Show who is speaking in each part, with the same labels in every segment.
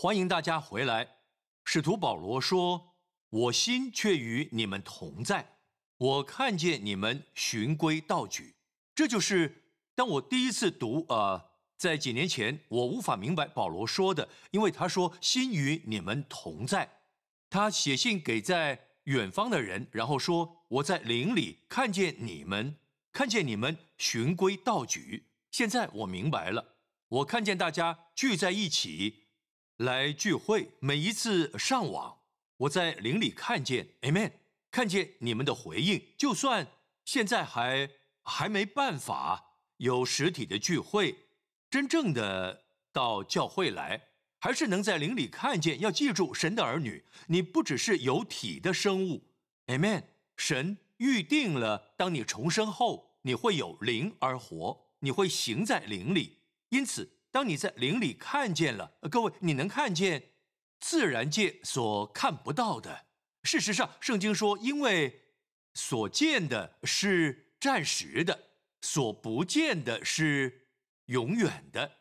Speaker 1: 欢迎大家回来。使徒保罗说：“我心却与你们同在，我看见你们循规蹈矩。”这就是当我第一次读呃，在几年前我无法明白保罗说的，因为他说“心与你们同在”，他写信给在远方的人，然后说：“我在灵里看见你们，看见你们循规蹈矩。”现在我明白了，我看见大家聚在一起。来聚会，每一次上网，我在灵里看见，Amen，看见你们的回应。就算现在还还没办法有实体的聚会，真正的到教会来，还是能在灵里看见。要记住，神的儿女，你不只是有体的生物，Amen。神预定了，当你重生后，你会有灵而活，你会行在灵里，因此。当你在灵里看见了，各位，你能看见自然界所看不到的。事实上，圣经说，因为所见的是暂时的，所不见的是永远的。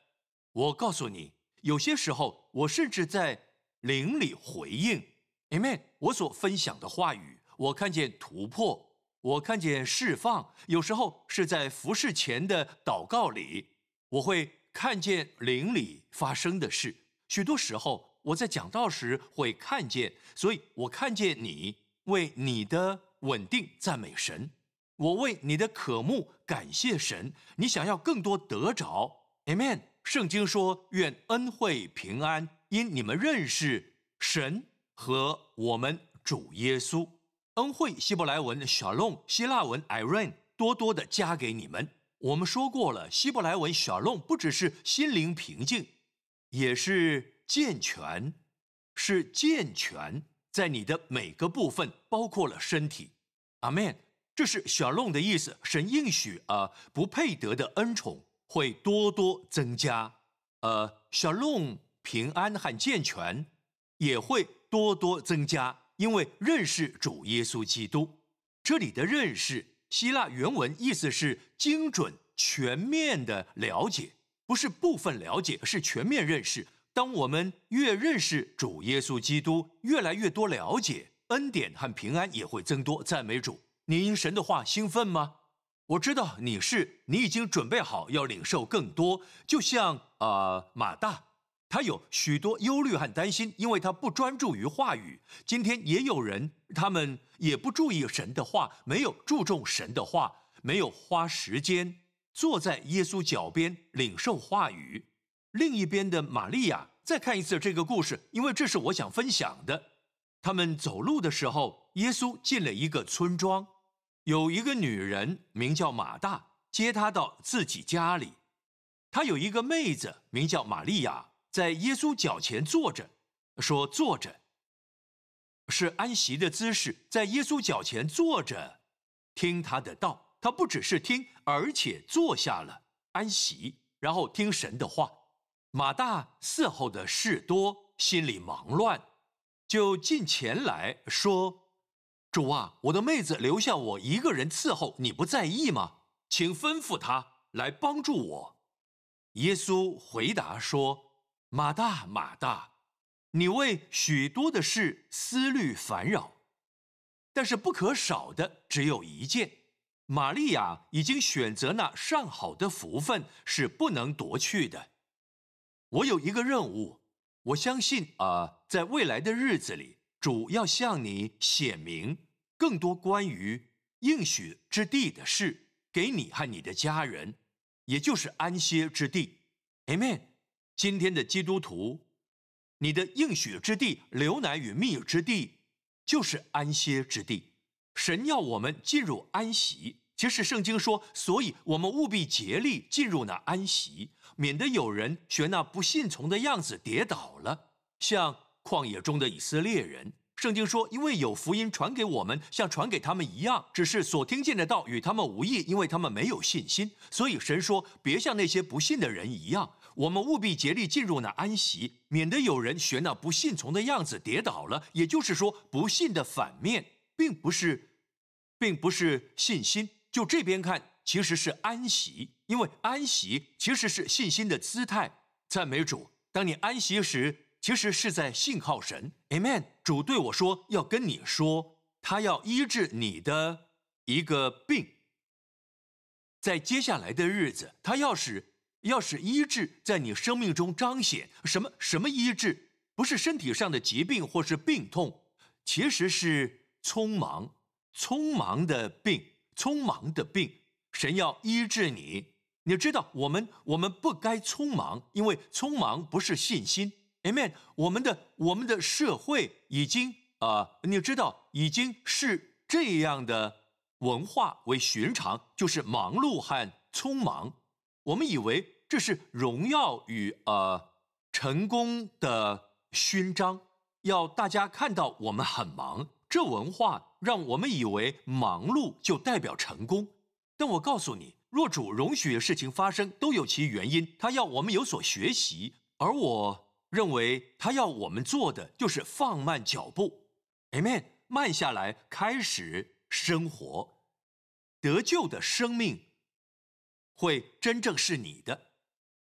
Speaker 1: 我告诉你，有些时候，我甚至在灵里回应，Amen。我所分享的话语，我看见突破，我看见释放。有时候是在服侍前的祷告里，我会。看见灵里发生的事，许多时候我在讲道时会看见，所以我看见你为你的稳定赞美神，我为你的渴慕感谢神。你想要更多得着，Amen。圣经说：“愿恩惠平安因你们认识神和我们主耶稣，恩惠希伯来文 Shalom，希腊文 Iran，多多的加给你们。”我们说过了，希伯来文小弄不只是心灵平静，也是健全，是健全在你的每个部分，包括了身体。阿门。这是小弄的意思。神应许啊，不配得的恩宠会多多增加。呃，小弄平安和健全也会多多增加，因为认识主耶稣基督。这里的认识。希腊原文意思是精准、全面的了解，不是部分了解，是全面认识。当我们越认识主耶稣基督，越来越多了解，恩典和平安也会增多。赞美主！你因神的话兴奋吗？我知道你是，你已经准备好要领受更多，就像啊马大。他有许多忧虑和担心，因为他不专注于话语。今天也有人，他们也不注意神的话，没有注重神的话，没有花时间坐在耶稣脚边领受话语。另一边的玛利亚，再看一次这个故事，因为这是我想分享的。他们走路的时候，耶稣进了一个村庄，有一个女人名叫马大，接他到自己家里。他有一个妹子名叫玛利亚。在耶稣脚前坐着，说坐着是安息的姿势，在耶稣脚前坐着，听他的道。他不只是听，而且坐下了安息，然后听神的话。马大伺候的事多，心里忙乱，就近前来说：“主啊，我的妹子留下我一个人伺候，你不在意吗？请吩咐他来帮助我。”耶稣回答说。马大，马大，你为许多的事思虑烦扰，但是不可少的只有一件。玛利亚已经选择那上好的福分，是不能夺去的。我有一个任务，我相信啊，在未来的日子里，主要向你显明更多关于应许之地的事，给你和你的家人，也就是安歇之地。Amen。今天的基督徒，你的应许之地、流奶与蜜之地，就是安歇之地。神要我们进入安息。其实圣经说，所以我们务必竭力进入那安息，免得有人学那不信从的样子跌倒了，像旷野中的以色列人。圣经说，因为有福音传给我们，像传给他们一样，只是所听见的道与他们无异，因为他们没有信心。所以神说，别像那些不信的人一样。我们务必竭力进入那安息，免得有人学那不信从的样子跌倒了。也就是说，不信的反面，并不是，并不是信心。就这边看，其实是安息，因为安息其实是信心的姿态。赞美主，当你安息时。其实是在信靠神。Amen。主对我说要跟你说，他要医治你的一个病。在接下来的日子，他要使要使医治在你生命中彰显。什么什么医治？不是身体上的疾病或是病痛，其实是匆忙、匆忙的病，匆忙的病。神要医治你。你知道，我们我们不该匆忙，因为匆忙不是信心。Amen。我们的我们的社会已经啊，你知道，已经是这样的文化为寻常，就是忙碌和匆忙。我们以为这是荣耀与呃成功的勋章，要大家看到我们很忙。这文化让我们以为忙碌就代表成功。但我告诉你。若主容许事情发生，都有其原因。他要我们有所学习，而我认为他要我们做的就是放慢脚步，Amen，慢下来，开始生活，得救的生命会真正是你的。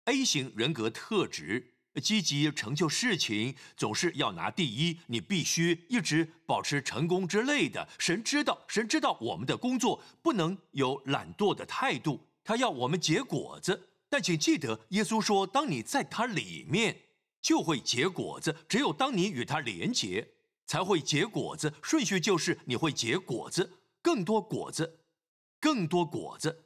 Speaker 1: A 型人格特质。积极成就事情，总是要拿第一。你必须一直保持成功之类的。神知道，神知道我们的工作不能有懒惰的态度，他要我们结果子。但请记得，耶稣说，当你在他里面，就会结果子。只有当你与他连结，才会结果子。顺序就是你会结果子，更多果子，更多果子。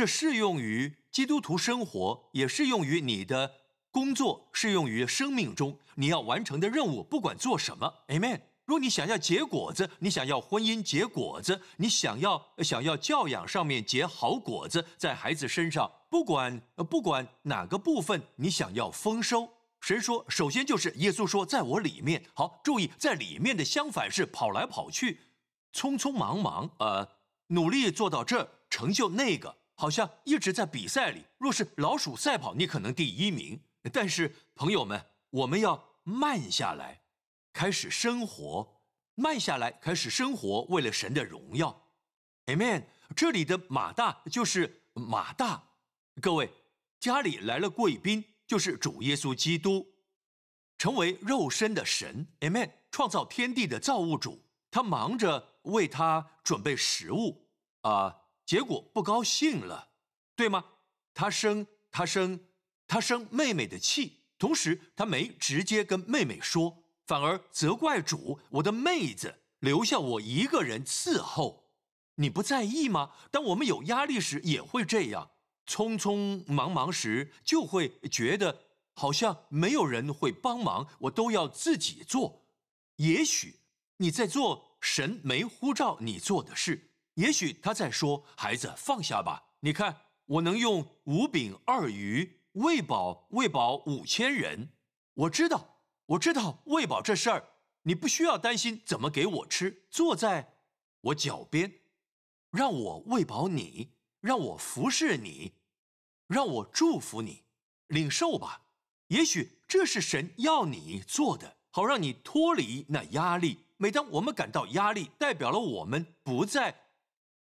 Speaker 1: 这适用于基督徒生活，也适用于你的。工作适用于生命中你要完成的任务，不管做什么，Amen。若你想要结果子，你想要婚姻结果子，你想要想要教养上面结好果子，在孩子身上，不管不管哪个部分，你想要丰收，神说，首先就是耶稣说，在我里面。好，注意，在里面的相反是跑来跑去，匆匆忙忙，呃，努力做到这，成就那个，好像一直在比赛里。若是老鼠赛跑，你可能第一名。但是，朋友们，我们要慢下来，开始生活，慢下来，开始生活，为了神的荣耀，Amen。这里的马大就是马大，各位家里来了贵宾，就是主耶稣基督，成为肉身的神，Amen。创造天地的造物主，他忙着为他准备食物啊，结果不高兴了，对吗？他生，他生。他生妹妹的气，同时他没直接跟妹妹说，反而责怪主：“我的妹子留下我一个人伺候，你不在意吗？”当我们有压力时也会这样，匆匆忙忙时就会觉得好像没有人会帮忙，我都要自己做。也许你在做神没呼召你做的事，也许他在说：“孩子，放下吧，你看我能用五饼二鱼。”喂饱喂饱五千人，我知道，我知道喂饱这事儿，你不需要担心怎么给我吃。坐在我脚边，让我喂饱你，让我服侍你，让我祝福你，领受吧。也许这是神要你做的，好让你脱离那压力。每当我们感到压力，代表了我们不在。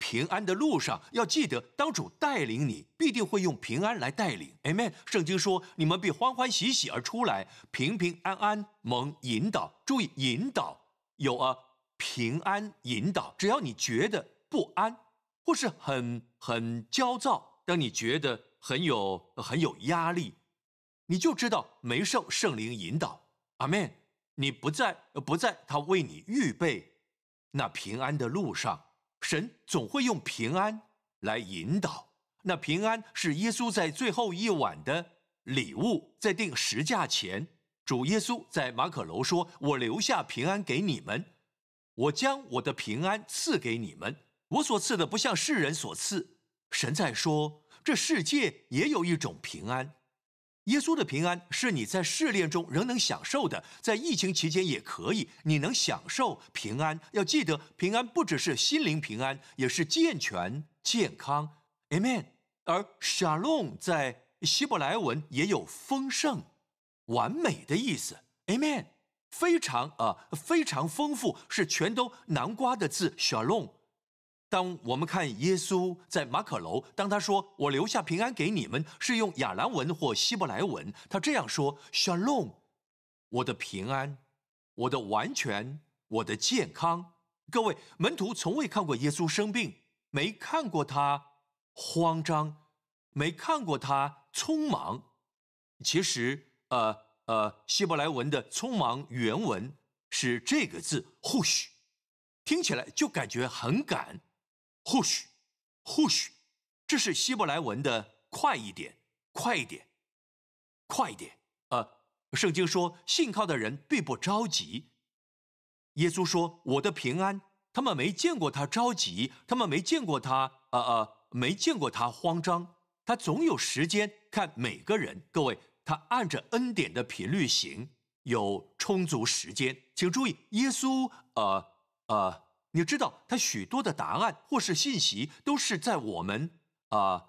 Speaker 1: 平安的路上，要记得，当主带领你，必定会用平安来带领。Amen。圣经说：“你们必欢欢喜喜而出来，平平安安蒙引导。”注意，引导有啊，平安引导。只要你觉得不安，或是很很焦躁，当你觉得很有很有压力，你就知道没受圣灵引导。阿门。你不在不在他为你预备那平安的路上。神总会用平安来引导，那平安是耶稣在最后一晚的礼物。在定十架前，主耶稣在马可楼说：“我留下平安给你们，我将我的平安赐给你们。我所赐的不像世人所赐。”神在说，这世界也有一种平安。耶稣的平安是你在试炼中仍能享受的，在疫情期间也可以，你能享受平安。要记得，平安不只是心灵平安，也是健全、健康。Amen。而 Shalom 在希伯来文也有丰盛、完美的意思。Amen。非常啊，非常丰富，是全都南瓜的字。Shalom。当我们看耶稣在马可楼，当他说“我留下平安给你们”，是用亚兰文或希伯来文。他这样说：“Shalom，我的平安，我的完全，我的健康。各位门徒从未看过耶稣生病，没看过他慌张，没看过他匆忙。其实，呃呃，希伯来文的匆忙原文是这个字，或许听起来就感觉很赶。或许，或许，这是希伯来文的快一点，快一点，快一点。呃，圣经说，信靠的人必不着急。耶稣说：“我的平安。”他们没见过他着急，他们没见过他，呃呃，没见过他慌张。他总有时间看每个人。各位，他按着恩典的频率行，有充足时间。请注意，耶稣，呃呃，你知道，他许多的答案或是信息都是在我们啊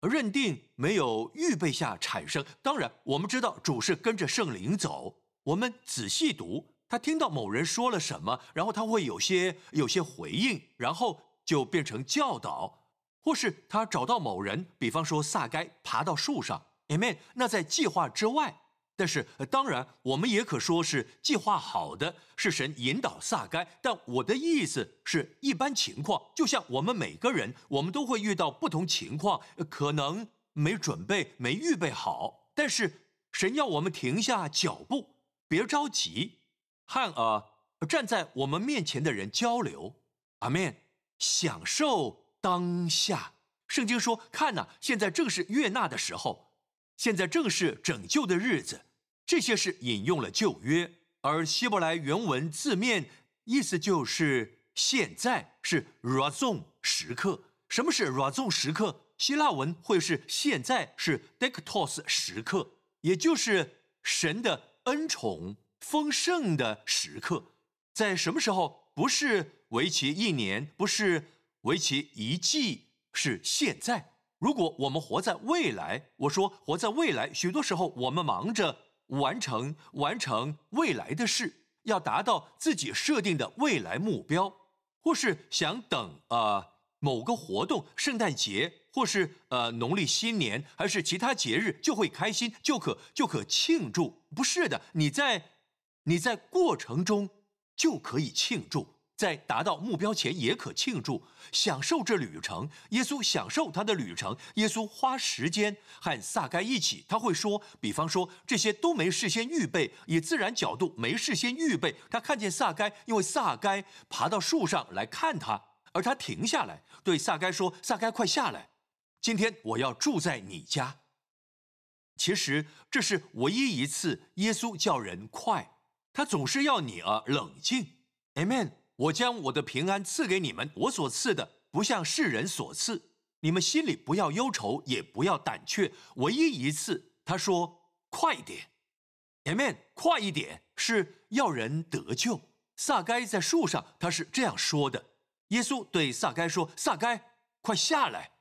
Speaker 1: 认定没有预备下产生。当然，我们知道主是跟着圣灵走。我们仔细读。他听到某人说了什么，然后他会有些有些回应，然后就变成教导，或是他找到某人，比方说撒该爬到树上，Amen。那在计划之外，但是当然我们也可说是计划好的，是神引导撒该。但我的意思是一般情况，就像我们每个人，我们都会遇到不同情况，可能没准备、没预备好，但是神要我们停下脚步，别着急。和呃站在我们面前的人交流，阿门。享受当下。圣经说：“看呐，现在正是悦纳的时候，现在正是拯救的日子。”这些是引用了旧约，而希伯来原文字面意思就是现在是 razon 时刻。什么是 razon 时刻？希腊文会是现在是 dektos 时刻，也就是神的恩宠。丰盛的时刻在什么时候？不是为期一年，不是为期一季，是现在。如果我们活在未来，我说活在未来，许多时候我们忙着完成完成未来的事，要达到自己设定的未来目标，或是想等呃某个活动，圣诞节，或是呃农历新年，还是其他节日，就会开心，就可就可庆祝。不是的，你在。你在过程中就可以庆祝，在达到目标前也可庆祝，享受这旅程。耶稣享受他的旅程，耶稣花时间和撒该一起。他会说，比方说这些都没事先预备，以自然角度没事先预备。他看见撒该，因为撒该爬到树上来看他，而他停下来对撒该说：“撒该，快下来，今天我要住在你家。”其实这是唯一一次耶稣叫人快。他总是要你啊冷静，Amen。我将我的平安赐给你们，我所赐的不像世人所赐。你们心里不要忧愁，也不要胆怯。唯一一次，他说快一点，Amen，快一点是要人得救。撒该在树上，他是这样说的。耶稣对撒该说：“撒该，快下来，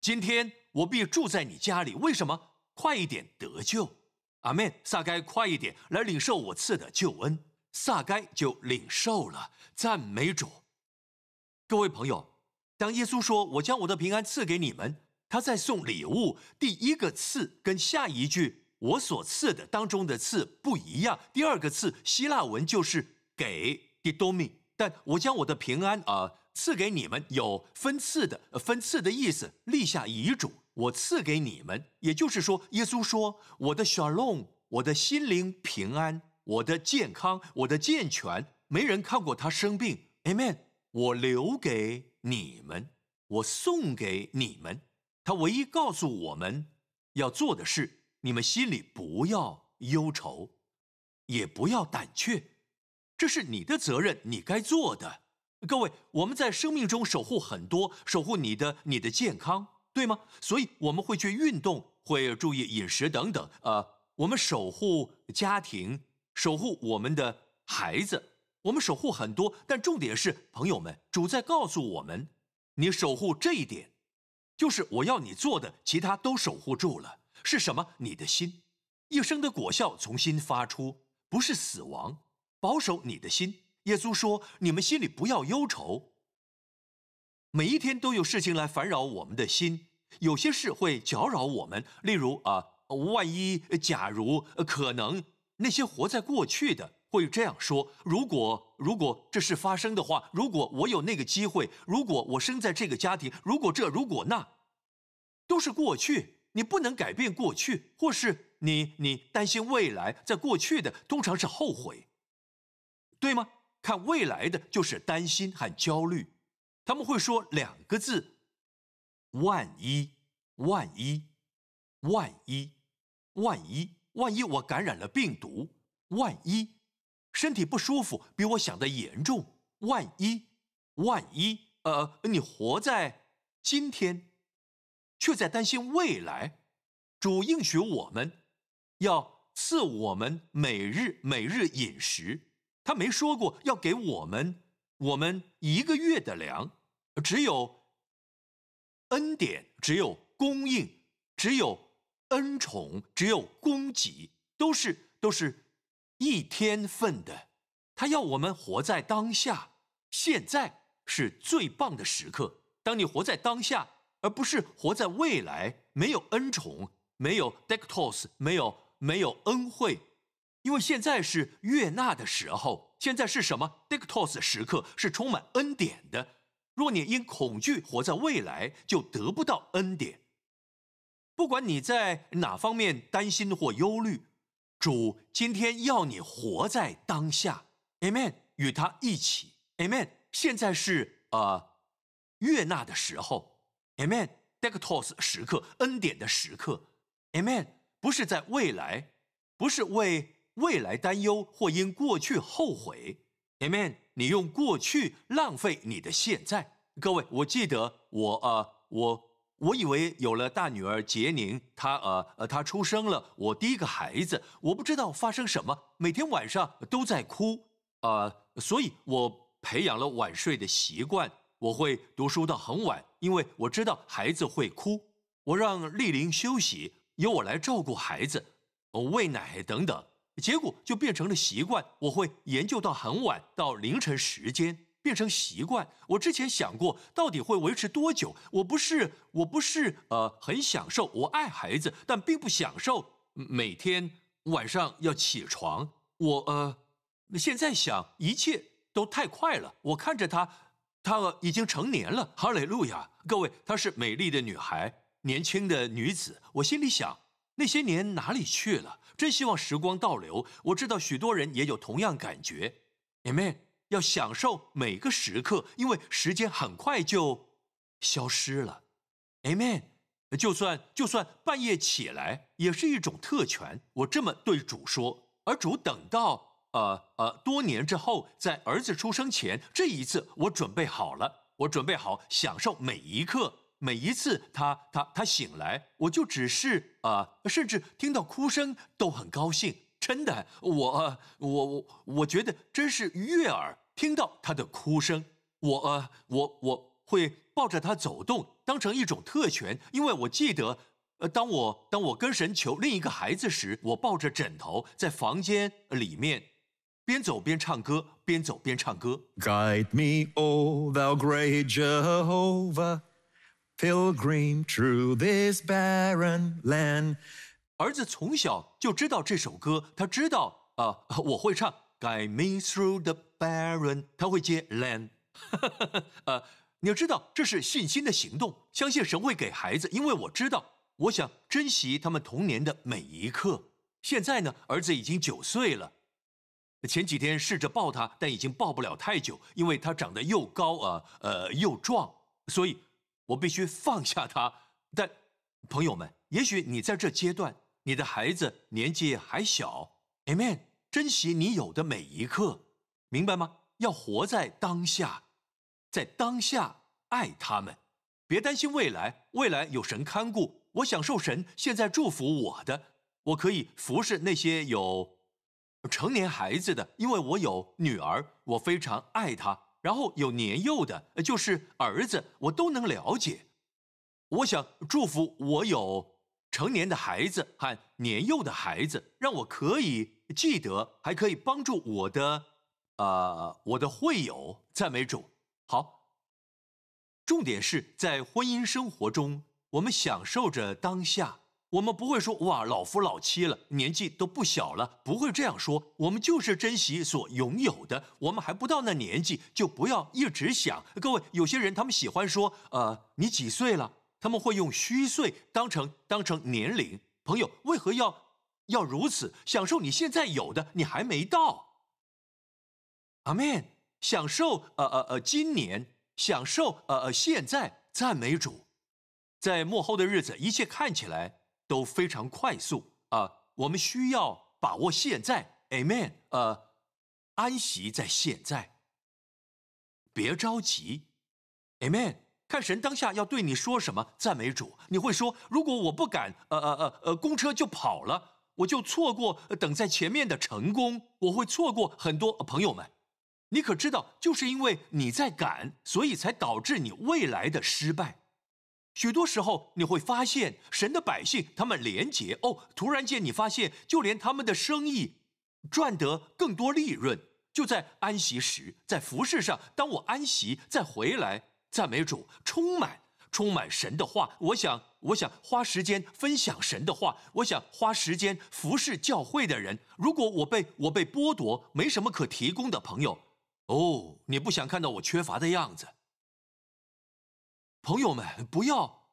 Speaker 1: 今天我必住在你家里。为什么？快一点得救。”阿门！撒该快一点来领受我赐的救恩，撒该就领受了。赞美主！各位朋友，当耶稣说“我将我的平安赐给你们”，他在送礼物。第一个“赐”跟下一句“我所赐的”当中的“赐”不一样。第二个“赐”希腊文就是“给 ”（didomi），但我将我的平安啊赐给你们，有分赐的、分赐的意思，立下遗嘱。我赐给你们，也就是说，耶稣说：“我的 shalom，我的心灵平安，我的健康，我的健全，没人看过他生病。”Amen。我留给你们，我送给你们。他唯一告诉我们要做的是：你们心里不要忧愁，也不要胆怯，这是你的责任，你该做的。各位，我们在生命中守护很多，守护你的你的健康。对吗？所以我们会去运动，会注意饮食等等。呃，我们守护家庭，守护我们的孩子，我们守护很多。但重点是，朋友们，主在告诉我们，你守护这一点，就是我要你做的，其他都守护住了。是什么？你的心，一生的果效从心发出，不是死亡。保守你的心。耶稣说：“你们心里不要忧愁。”每一天都有事情来烦扰我们的心，有些事会搅扰我们，例如啊，万一、假如、可能，那些活在过去的会这样说：如果如果这事发生的话，如果我有那个机会，如果我生在这个家庭，如果这如果那，都是过去，你不能改变过去，或是你你担心未来，在过去的通常是后悔，对吗？看未来的就是担心和焦虑，他们会说两个字：万一，万一，万一，万一。万一我感染了病毒，万一身体不舒服比我想的严重，万一万一呃，你活在今天，却在担心未来。主应许我们要赐我们每日每日饮食，他没说过要给我们我们一个月的粮，只有恩典，只有供应，只有。恩宠只有供给，都是都是一天份的。他要我们活在当下，现在是最棒的时刻。当你活在当下，而不是活在未来，没有恩宠，没有 dectos，没有没有恩惠，因为现在是悦纳的时候。现在是什么 dectos 时刻？是充满恩典的。若你因恐惧活在未来，就得不到恩典。不管你在哪方面担心或忧虑，主今天要你活在当下，Amen，与他一起，Amen。现在是呃悦纳的时候，Amen，Dectos 时刻，恩典的时刻，Amen。不是在未来，不是为未来担忧或因过去后悔，Amen。你用过去浪费你的现在。各位，我记得我呃我。我以为有了大女儿杰宁，她呃呃，她出生了，我第一个孩子，我不知道发生什么，每天晚上都在哭，呃，所以我培养了晚睡的习惯，我会读书到很晚，因为我知道孩子会哭，我让丽玲休息，由我来照顾孩子，喂奶等等，结果就变成了习惯，我会研究到很晚，到凌晨时间。变成习惯。我之前想过，到底会维持多久？我不是，我不是，呃，很享受。我爱孩子，但并不享受每天晚上要起床。我呃，现在想，一切都太快了。我看着她，她已经成年了。哈利路亚！各位，她是美丽的女孩，年轻的女子。我心里想，那些年哪里去了？真希望时光倒流。我知道许多人也有同样感觉。Amen。要享受每个时刻，因为时间很快就消失了。Amen。就算就算半夜起来，也是一种特权。我这么对主说，而主等到呃呃多年之后，在儿子出生前，这一次我准备好了，我准备好享受每一刻，每一次他他他醒来，我就只是啊，甚至听到哭声都很高兴。真的，我我我我觉得真是悦耳。听到他的哭声，我呃，我我会抱着他走动，当成一种特权，因为我记得，呃，当我当我跟神求另一个孩子时，我抱着枕头在房间里面，边走边唱歌，边走边唱歌。
Speaker 2: Guide me, O thou great Jehovah, pilgrim through this barren land.
Speaker 1: 儿子从小就知道这首歌，他知道啊，我会唱。Guide me through the barren，他会接 land。呃，你要知道，这是信心的行动，相信神会给孩子，因为我知道，我想珍惜他们童年的每一刻。现在呢，儿子已经九岁了，前几天试着抱他，但已经抱不了太久，因为他长得又高啊，呃，又壮，所以我必须放下他。但朋友们，也许你在这阶段。你的孩子年纪还小，Amen。珍惜你有的每一刻，明白吗？要活在当下，在当下爱他们，别担心未来，未来有神看顾。我享受神现在祝福我的，我可以服侍那些有成年孩子的，因为我有女儿，我非常爱她。然后有年幼的，就是儿子，我都能了解。我想祝福我有。成年的孩子和年幼的孩子，让我可以记得，还可以帮助我的，呃，我的会友赞美主。好，重点是在婚姻生活中，我们享受着当下。我们不会说哇，老夫老妻了，年纪都不小了，不会这样说。我们就是珍惜所拥有的，我们还不到那年纪，就不要一直想。各位，有些人他们喜欢说，呃，你几岁了？他们会用虚岁当成当成年龄。朋友，为何要要如此享受你现在有的？你还没到。阿门。享受呃呃呃，今年享受呃呃，现在赞美主，在幕后的日子，一切看起来。都非常快速啊！我们需要把握现在，Amen。呃，安息在现在，别着急，Amen。看神当下要对你说什么，赞美主。你会说：如果我不敢，呃呃呃呃，公车就跑了，我就错过等在前面的成功，我会错过很多朋友们。你可知道，就是因为你在赶，所以才导致你未来的失败。许多时候，你会发现神的百姓他们廉洁哦。突然间，你发现就连他们的生意赚得更多利润，就在安息时，在服饰上。当我安息再回来赞美主，充满充满神的话。我想，我想花时间分享神的话。我想花时间服侍教会的人。如果我被我被剥夺，没什么可提供的朋友，哦，你不想看到我缺乏的样子。朋友们，不要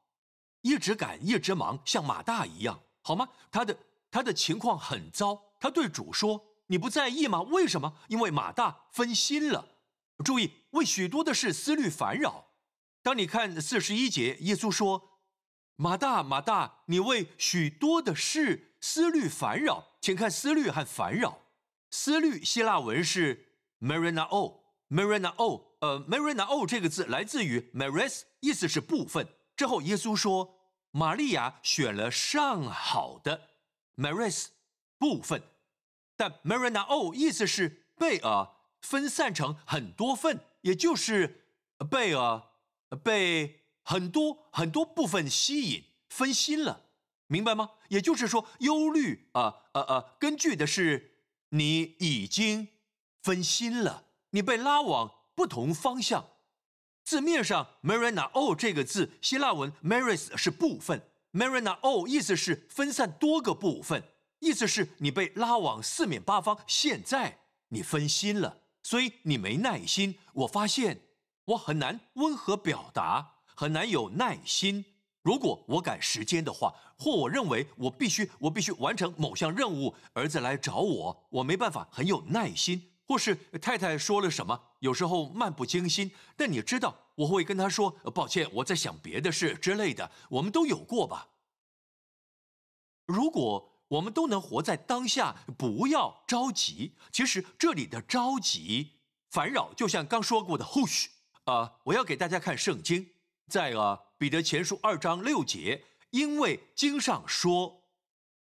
Speaker 1: 一直赶，一直忙，像马大一样，好吗？他的他的情况很糟。他对主说：“你不在意吗？为什么？因为马大分心了。注意，为许多的事思虑烦扰。当你看四十一节，耶稣说：‘马大，马大，你为许多的事思虑烦扰。’请看思虑和烦扰。思虑希腊文是 marinao，marinao。呃，marinao 这个字来自于 maris。意思是部分。之后，耶稣说：“玛利亚选了上好的 maris 部分。”但 marinao 意思是被啊分散成很多份，也就是被啊被很多很多部分吸引分心了，明白吗？也就是说，忧虑啊啊啊，根据的是你已经分心了，你被拉往不同方向。字面上，marinao 这个字，希腊文 maris 是部分，marinao 意思是分散多个部分，意思是你被拉往四面八方。现在你分心了，所以你没耐心。我发现我很难温和表达，很难有耐心。如果我赶时间的话，或我认为我必须我必须完成某项任务，儿子来找我，我没办法很有耐心。或是太太说了什么，有时候漫不经心，但你知道我会跟他说抱歉，我在想别的事之类的，我们都有过吧。如果我们都能活在当下，不要着急。其实这里的着急、烦扰，就像刚说过的 hush 啊，我要给大家看圣经，在啊彼得前书二章六节，因为经上说，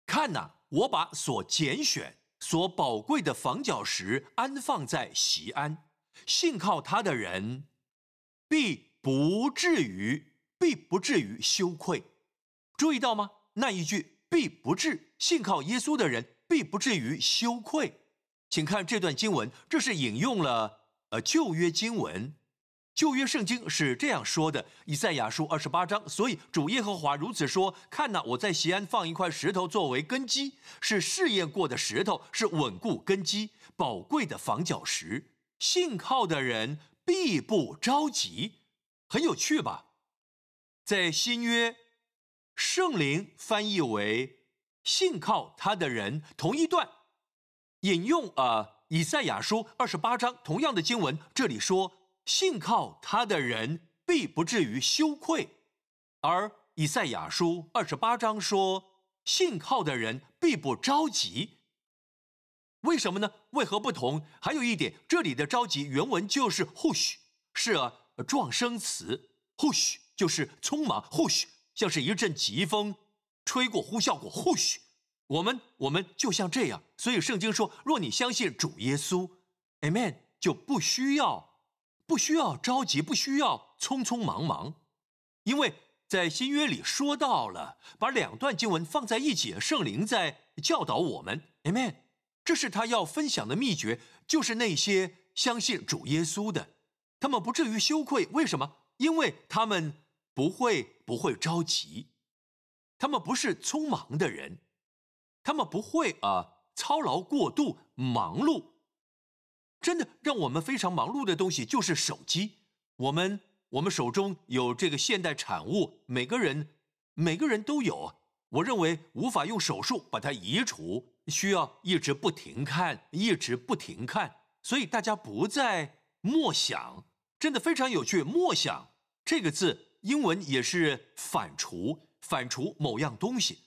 Speaker 1: 看呐，我把所拣选。所宝贵的房角石安放在西安，信靠他的人必不至于，必不至于羞愧。注意到吗？那一句“必不至”，信靠耶稣的人必不至于羞愧。请看这段经文，这是引用了呃旧约经文。旧约圣经是这样说的：以赛亚书二十八章，所以主耶和华如此说：看呐，我在西安放一块石头作为根基，是试验过的石头，是稳固根基、宝贵的房角石。信靠的人必不着急。很有趣吧？在新约，圣灵翻译为信靠他的人，同一段引用啊以赛亚书二十八章同样的经文，这里说。信靠他的人必不至于羞愧，而以赛亚书二十八章说，信靠的人必不着急。为什么呢？为何不同？还有一点，这里的着急原文就是 hush，是啊，状声词，hush 就是匆忙，hush 像是一阵疾风吹过，呼啸过，hush。我们我们就像这样，所以圣经说，若你相信主耶稣，amen，就不需要。不需要着急，不需要匆匆忙忙，因为在新约里说到了，把两段经文放在一起，圣灵在教导我们，Amen。这是他要分享的秘诀，就是那些相信主耶稣的，他们不至于羞愧。为什么？因为他们不会不会着急。他们不是匆忙的人，他们不会啊操劳过度、忙碌。真的让我们非常忙碌的东西就是手机。我们我们手中有这个现代产物，每个人每个人都有。我认为无法用手术把它移除，需要一直不停看，一直不停看。所以大家不再默想，真的非常有趣。默想这个字，英文也是反刍，反刍某样东西。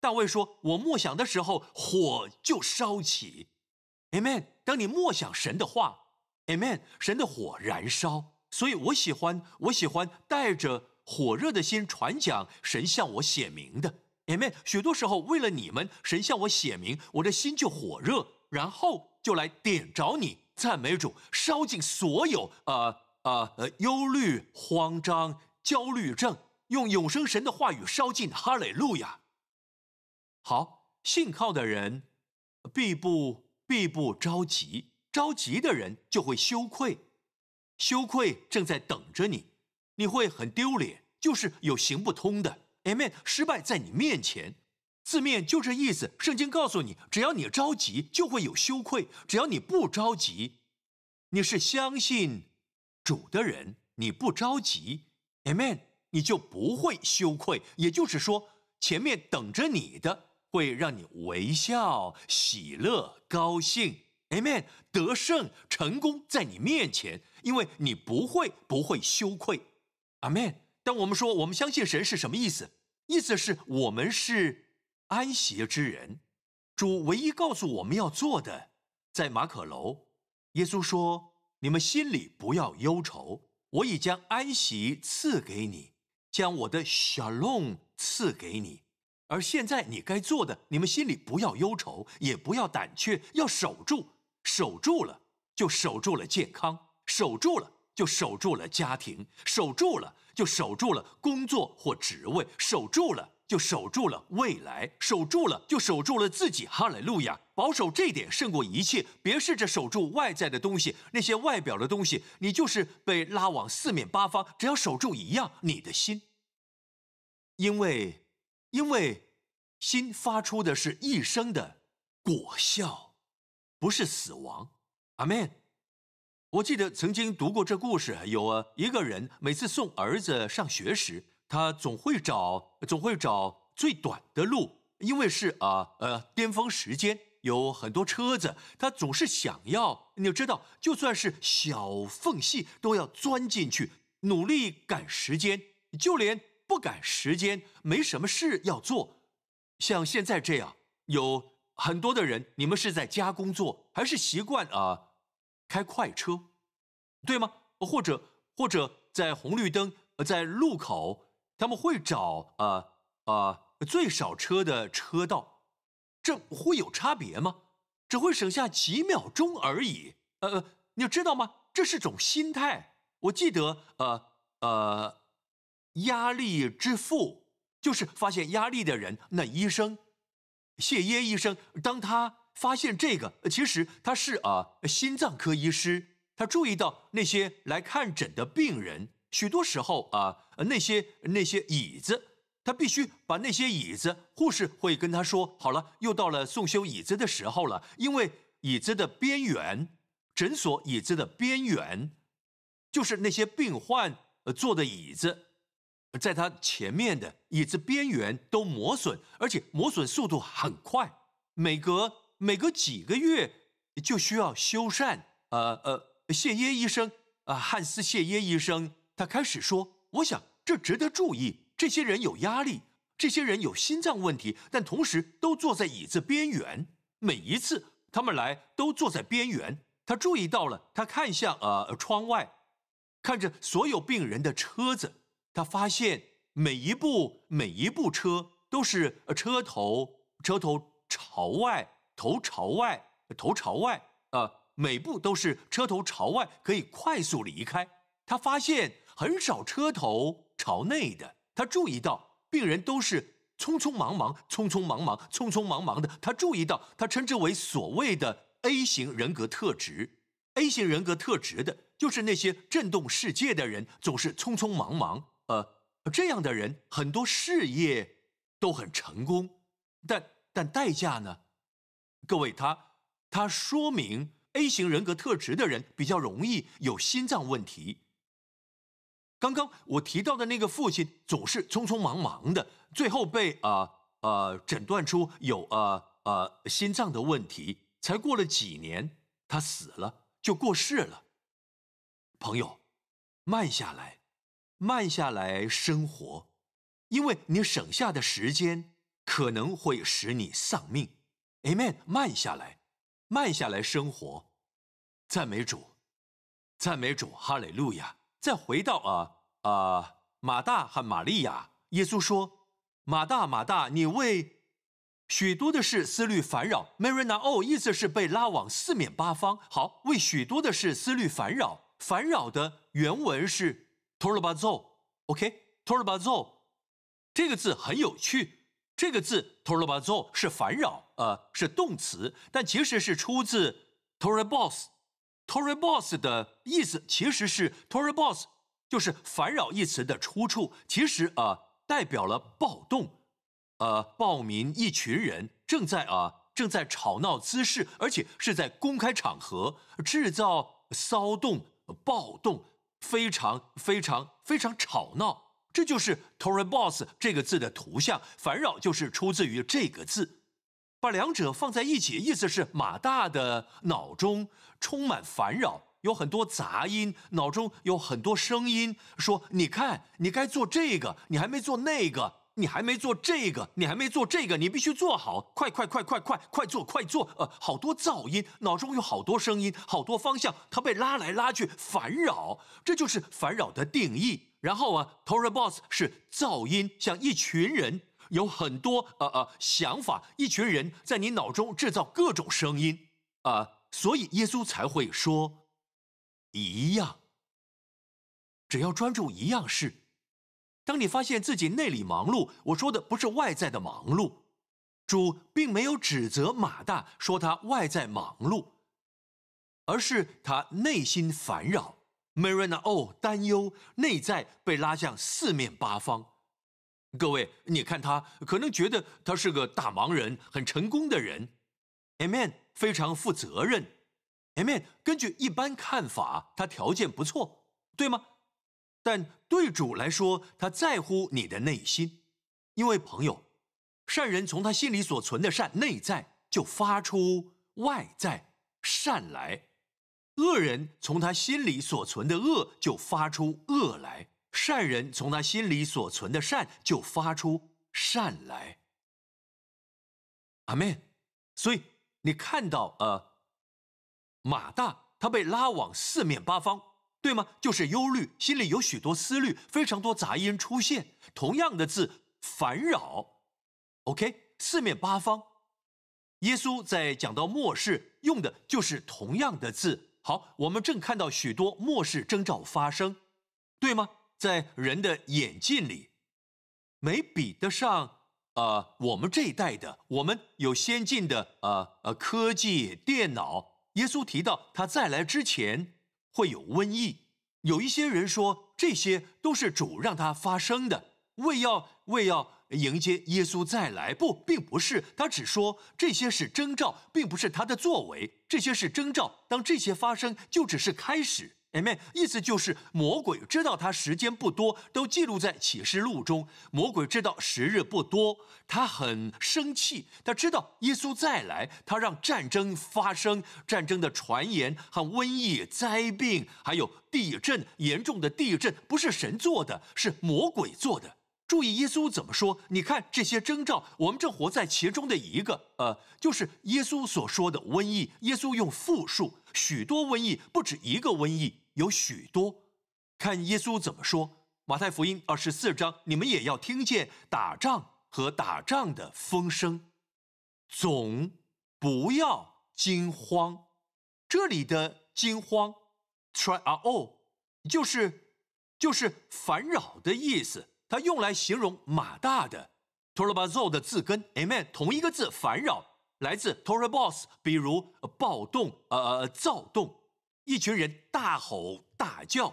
Speaker 1: 大卫说：“我默想的时候，火就烧起。” Amen。当你默想神的话，Amen，神的火燃烧。所以我喜欢，我喜欢带着火热的心传讲神向我显明的，Amen。许多时候为了你们，神向我显明，我的心就火热，然后就来点着你，赞美主，烧尽所有呃呃呃忧虑、慌张、焦虑症，用永生神的话语烧尽。哈利路亚。好，信靠的人必不。必不着急，着急的人就会羞愧，羞愧正在等着你，你会很丢脸，就是有行不通的。Amen，失败在你面前，字面就这意思。圣经告诉你，只要你着急，就会有羞愧；只要你不着急，你是相信主的人，你不着急，Amen，你就不会羞愧。也就是说，前面等着你的。会让你微笑、喜乐、高兴，Amen。得胜、成功在你面前，因为你不会不会羞愧，Amen。当我们说我们相信神是什么意思？意思是我们是安息之人。主唯一告诉我们要做的，在马可楼，耶稣说：“你们心里不要忧愁，我已将安息赐给你，将我的沙龙赐给你。”而现在你该做的，你们心里不要忧愁，也不要胆怯，要守住，守住了就守住了健康，守住了就守住了家庭，守住了就守住了工作或职位，守住了就守住了未来，守住了就守住了自己。哈利路亚！保守这点胜过一切。别试着守住外在的东西，那些外表的东西，你就是被拉往四面八方。只要守住一样，你的心，因为。因为心发出的是一生的果效，不是死亡。阿门。我记得曾经读过这故事，有一个人每次送儿子上学时，他总会找总会找最短的路，因为是啊呃巅峰时间，有很多车子，他总是想要你知道，就算是小缝隙都要钻进去，努力赶时间，就连。不赶时间，没什么事要做，像现在这样，有很多的人，你们是在家工作，还是习惯啊开快车，对吗？或者或者在红绿灯，在路口，他们会找啊啊最少车的车道，这会有差别吗？只会省下几秒钟而已。呃，你知道吗？这是种心态。我记得，呃呃。压力之父就是发现压力的人。那医生谢耶医生，当他发现这个，其实他是啊心脏科医师。他注意到那些来看诊的病人，许多时候啊那些那些椅子，他必须把那些椅子，护士会跟他说：“好了，又到了送修椅子的时候了。”因为椅子的边缘，诊所椅子的边缘，就是那些病患坐的椅子。在他前面的椅子边缘都磨损，而且磨损速度很快，每隔每隔几个月就需要修缮。呃呃，谢耶医生啊，汉斯谢耶医生，他开始说：“我想这值得注意。这些人有压力，这些人有心脏问题，但同时都坐在椅子边缘。每一次他们来都坐在边缘。他注意到了，他看向呃窗外，看着所有病人的车子。”他发现每一部每一部车都是车头车头朝外，头朝外，头朝外，呃，每部都是车头朝外，可以快速离开。他发现很少车头朝内的。他注意到病人都是匆匆忙忙、匆匆忙忙、匆匆忙忙的。他注意到，他称之为所谓的 A 型人格特质。A 型人格特质的就是那些震动世界的人，总是匆匆忙忙。呃，这样的人很多事业都很成功，但但代价呢？各位，他他说明 A 型人格特质的人比较容易有心脏问题。刚刚我提到的那个父亲总是匆匆忙忙的，最后被啊呃诊断出有呃呃心脏的问题，才过了几年，他死了，就过世了。朋友，慢下来，慢下来生活，因为你省下的时间可能会使你丧命。Amen。慢下来，慢下来生活，赞美主，赞美主，哈利路亚。再回到啊啊马大和玛利亚，耶稣说：“马大马大，你为许多的事思虑烦扰。”Marina 哦，意思是被拉往四面八方。好，为许多的事思虑烦扰。烦扰的原文是 torbazo，OK，torbazo 这个字很有趣。这个字 torbazo 是烦扰，呃，是动词，但其实是出自 toribos。toribos 的意思其实是 toribos，就是烦扰一词的出处，其实啊代表了暴动，呃，暴民一群人正在啊正在吵闹滋事，而且是在公开场合制造骚动。暴动非常非常非常吵闹，这就是 toribos 这个字的图像。烦扰就是出自于这个字，把两者放在一起，意思是马大的脑中充满烦扰，有很多杂音，脑中有很多声音说：“你看，你该做这个，你还没做那个。”你还没做这个，你还没做这个，你必须做好！快快快快快快做快做！呃，好多噪音，脑中有好多声音，好多方向，它被拉来拉去，烦扰，这就是烦扰的定义。然后啊 t o r a Boss 是噪音，像一群人有很多呃呃想法，一群人在你脑中制造各种声音啊，所以耶稣才会说一样，只要专注一样事。当你发现自己内里忙碌，我说的不是外在的忙碌，主并没有指责马大说他外在忙碌，而是他内心烦扰。Marina 哦，担忧，内在被拉向四面八方。各位，你看他可能觉得他是个大忙人，很成功的人，Amen，非常负责任，Amen。根据一般看法，他条件不错，对吗？但对主来说，他在乎你的内心，因为朋友，善人从他心里所存的善内在就发出外在善来，恶人从他心里所存的恶就发出恶来，善人从他心里所存的善就发出善来。阿门。所以你看到呃，马大他被拉往四面八方。对吗？就是忧虑，心里有许多思虑，非常多杂音出现。同样的字，烦扰。OK，四面八方。耶稣在讲到末世用的就是同样的字。好，我们正看到许多末世征兆发生，对吗？在人的眼镜里，没比得上呃我们这一代的，我们有先进的呃呃科技电脑。耶稣提到他再来之前。会有瘟疫，有一些人说这些都是主让它发生的，为要为要迎接耶稣再来。不，并不是，他只说这些是征兆，并不是他的作为。这些是征兆，当这些发生，就只是开始。Amen。意思就是魔鬼知道他时间不多，都记录在启示录中。魔鬼知道时日不多，他很生气。他知道耶稣再来，他让战争发生，战争的传言和瘟疫、灾病，还有地震，严重的地震不是神做的，是魔鬼做的。注意耶稣怎么说？你看这些征兆，我们正活在其中的一个，呃，就是耶稣所说的瘟疫。耶稣用复数，许多瘟疫，不止一个瘟疫。有许多，看耶稣怎么说。马太福音二十四章，你们也要听见打仗和打仗的风声，总不要惊慌。这里的惊慌，try a all，就是就是烦扰的意思。它用来形容马大的 torbazo 的字根，amen，同一个字，烦扰来自 torabos，比如暴动，呃呃，躁动。一群人大吼大叫，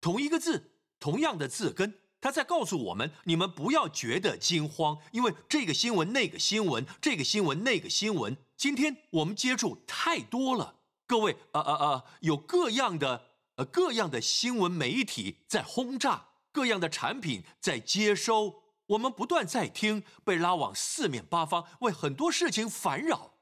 Speaker 1: 同一个字，同样的字根，他在告诉我们：你们不要觉得惊慌，因为这个新闻、那个新闻、这个新闻、那个新闻，今天我们接触太多了。各位，啊啊啊，有各样的呃各样的新闻媒体在轰炸，各样的产品在接收，我们不断在听，被拉往四面八方，为很多事情烦扰。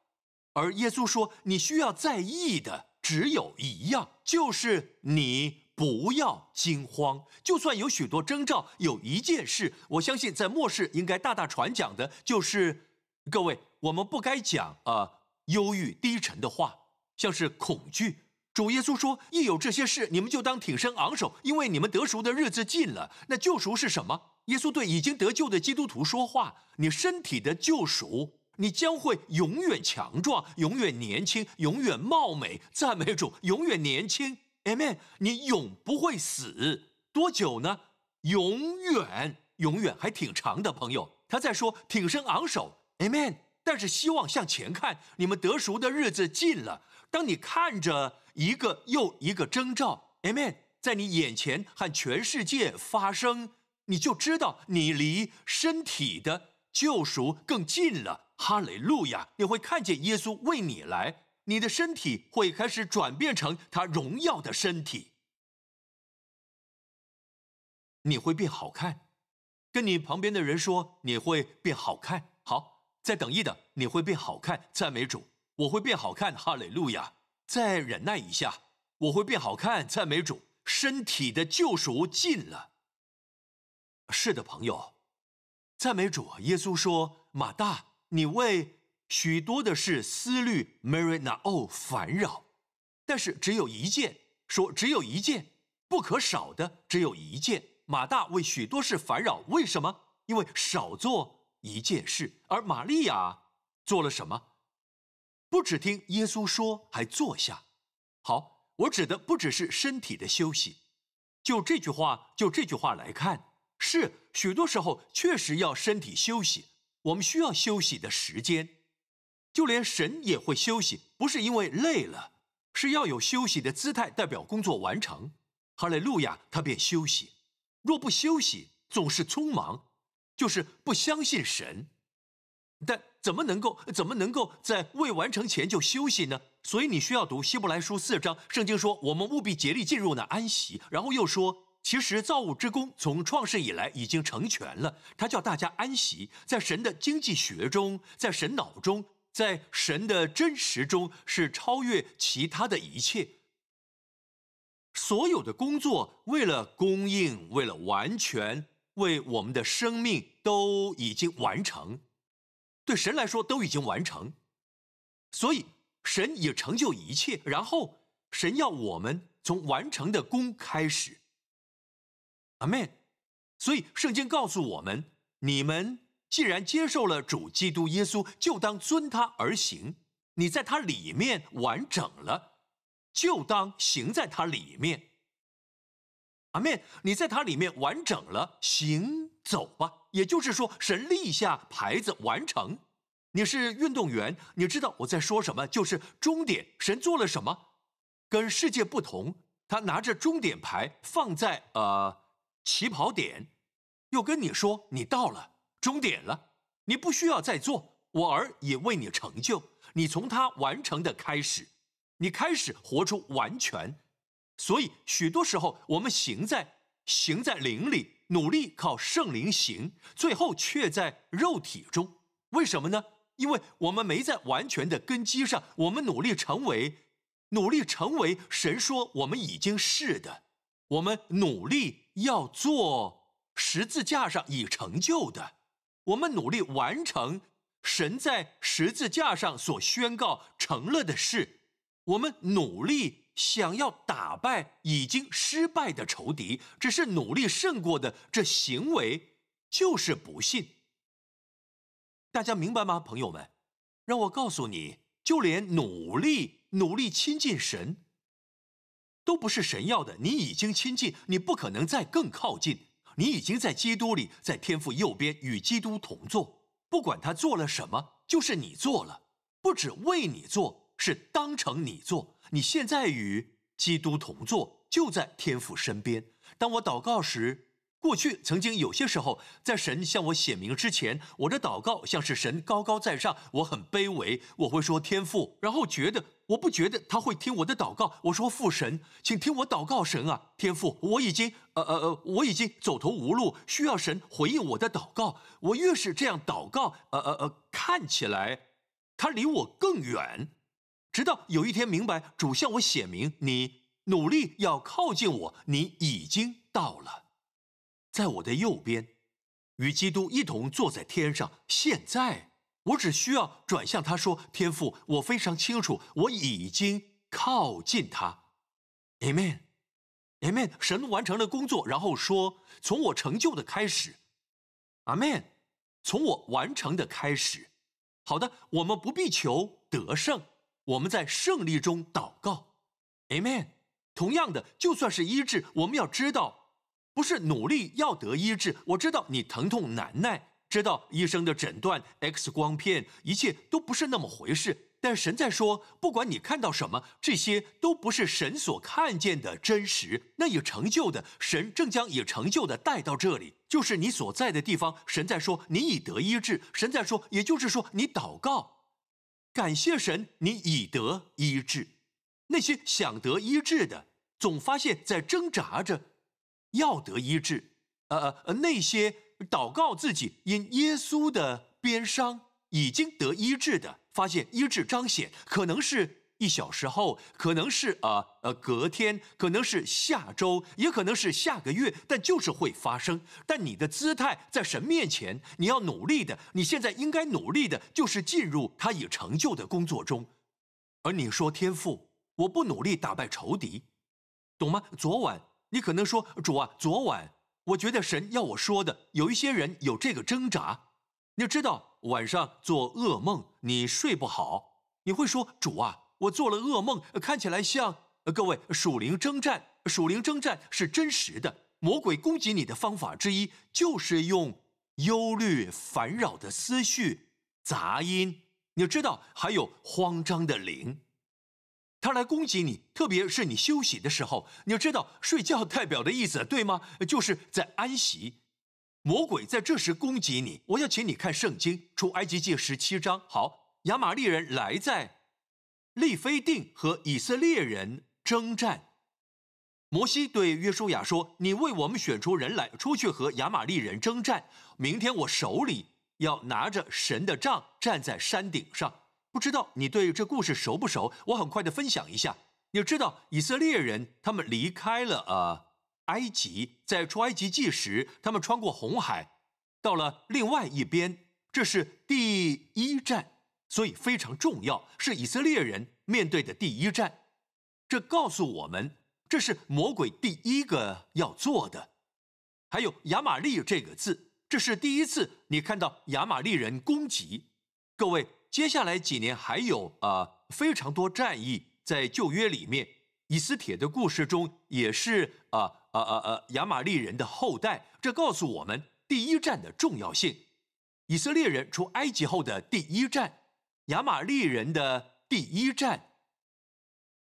Speaker 1: 而耶稣说：“你需要在意的只有一样，就是你。”不要惊慌，就算有许多征兆，有一件事，我相信在末世应该大大传讲的，就是各位，我们不该讲啊忧郁低沉的话，像是恐惧。主耶稣说：“一有这些事，你们就当挺身昂首，因为你们得赎的日子近了。”那救赎是什么？耶稣对已经得救的基督徒说话：“你身体的救赎，你将会永远强壮，永远年轻，永远貌美。赞美主，永远年轻。” Amen，你永不会死，多久呢？永远，永远还挺长的，朋友。他在说挺身昂首，Amen。但是希望向前看，你们得赎的日子近了。当你看着一个又一个征兆，Amen，在你眼前和全世界发生，你就知道你离身体的救赎更近了。哈雷路亚！你会看见耶稣为你来。你的身体会开始转变成他荣耀的身体，你会变好看。跟你旁边的人说你会变好看。好，再等一等，你会变好看。赞美主，我会变好看。哈利路亚！再忍耐一下，我会变好看。赞美主，身体的救赎近了。是的，朋友，赞美主。耶稣说：“马大，你为……”许多的事思虑，Marina 哦烦扰，但是只有一件，说只有一件不可少的，只有一件。马大为许多事烦扰，为什么？因为少做一件事。而玛利亚做了什么？不只听耶稣说，还坐下。好，我指的不只是身体的休息。就这句话，就这句话来看，是许多时候确实要身体休息，我们需要休息的时间。就连神也会休息，不是因为累了，是要有休息的姿态，代表工作完成。哈利路亚，他便休息。若不休息，总是匆忙，就是不相信神。但怎么能够怎么能够在未完成前就休息呢？所以你需要读希伯来书四章，圣经说我们务必竭力进入那安息。然后又说，其实造物之功从创世以来已经成全了，他叫大家安息，在神的经济学中，在神脑中。在神的真实中是超越其他的一切。所有的工作为了供应，为了完全，为我们的生命都已经完成。对神来说都已经完成，所以神也成就一切。然后神要我们从完成的功开始。阿门。所以圣经告诉我们：你们。既然接受了主基督耶稣，就当遵他而行。你在他里面完整了，就当行在他里面。阿门。你在他里面完整了，行走吧。也就是说，神立下牌子完成。你是运动员，你知道我在说什么？就是终点。神做了什么？跟世界不同，他拿着终点牌放在呃起跑点，又跟你说你到了。终点了，你不需要再做，我儿也为你成就。你从他完成的开始，你开始活出完全。所以许多时候，我们行在行在灵里，努力靠圣灵行，最后却在肉体中。为什么呢？因为我们没在完全的根基上，我们努力成为努力成为神说我们已经是的，我们努力要做十字架上已成就的。我们努力完成神在十字架上所宣告成了的事，我们努力想要打败已经失败的仇敌，只是努力胜过的这行为就是不信。大家明白吗，朋友们？让我告诉你，就连努力努力亲近神，都不是神要的。你已经亲近，你不可能再更靠近。你已经在基督里，在天父右边与基督同坐。不管他做了什么，就是你做了，不只为你做，是当成你做。你现在与基督同坐，就在天父身边。当我祷告时，过去曾经有些时候，在神向我显明之前，我的祷告像是神高高在上，我很卑微，我会说天父，然后觉得我不觉得他会听我的祷告，我说父神，请听我祷告，神啊，天父，我已经呃呃呃，我已经走投无路，需要神回应我的祷告。我越是这样祷告，呃呃呃，看起来他离我更远。直到有一天明白主向我显明，你努力要靠近我，你已经到了。在我的右边，与基督一同坐在天上。现在，我只需要转向他说：“天父，我非常清楚，我已经靠近他。” Amen，Amen。神完成了工作，然后说：“从我成就的开始。” Amen，从我完成的开始。好的，我们不必求得胜，我们在胜利中祷告。Amen。同样的，就算是医治，我们要知道。不是努力要得医治，我知道你疼痛难耐，知道医生的诊断、X 光片，一切都不是那么回事。但神在说，不管你看到什么，这些都不是神所看见的真实。那已成就的，神正将已成就的带到这里，就是你所在的地方。神在说，你已得医治。神在说，也就是说，你祷告，感谢神，你已得医治。那些想得医治的，总发现在挣扎着。要得医治，呃呃，那些祷告自己因耶稣的鞭伤已经得医治的，发现医治彰显，可能是一小时后，可能是呃呃隔天，可能是下周，也可能是下个月，但就是会发生。但你的姿态在神面前，你要努力的，你现在应该努力的就是进入他已成就的工作中。而你说天父，我不努力打败仇敌，懂吗？昨晚。你可能说主啊，昨晚我觉得神要我说的，有一些人有这个挣扎。你知道晚上做噩梦，你睡不好，你会说主啊，我做了噩梦，看起来像各位属灵征战。属灵征战是真实的，魔鬼攻击你的方法之一就是用忧虑、烦扰的思绪、杂音。你知道还有慌张的灵。他来攻击你，特别是你休息的时候。你要知道，睡觉代表的意思，对吗？就是在安息。魔鬼在这时攻击你。我要请你看圣经，出埃及记十七章。好，亚玛利人来在利非定和以色列人征战。摩西对约书亚说：“你为我们选出人来，出去和亚玛利人征战。明天我手里要拿着神的杖，站在山顶上。”不知道你对这故事熟不熟？我很快的分享一下。你知道以色列人他们离开了呃埃及，在出埃及记时，他们穿过红海，到了另外一边，这是第一站，所以非常重要，是以色列人面对的第一站。这告诉我们，这是魔鬼第一个要做的。还有亚玛利这个字，这是第一次你看到亚玛利人攻击各位。接下来几年还有啊非常多战役在旧约里面，以斯帖的故事中也是啊啊啊啊亚玛利人的后代。这告诉我们第一战的重要性。以色列人出埃及后的第一战，亚玛利人的第一战，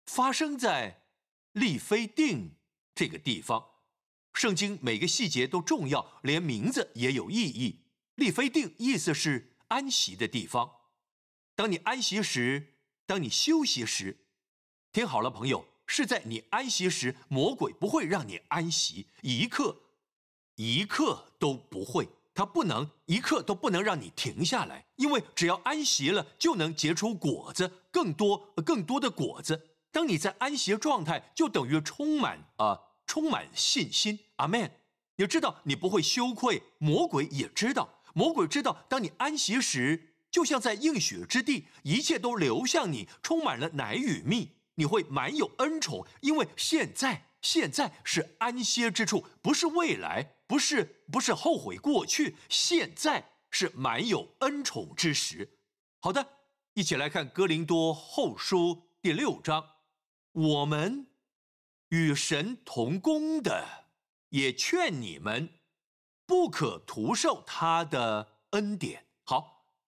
Speaker 1: 发生在利非定这个地方。圣经每个细节都重要，连名字也有意义。利非定意思是安息的地方。当你安息时，当你休息时，听好了，朋友，是在你安息时，魔鬼不会让你安息一刻，一刻都不会，他不能一刻都不能让你停下来，因为只要安息了，就能结出果子，更多更多的果子。当你在安息状态，就等于充满啊，充满信心。阿门。你知道你不会羞愧，魔鬼也知道，魔鬼知道，当你安息时。就像在应许之地，一切都流向你，充满了奶与蜜，你会满有恩宠。因为现在，现在是安歇之处，不是未来，不是不是后悔过去，现在是满有恩宠之时。好的，一起来看哥林多后书第六章。我们与神同工的，也劝你们不可徒受他的恩典。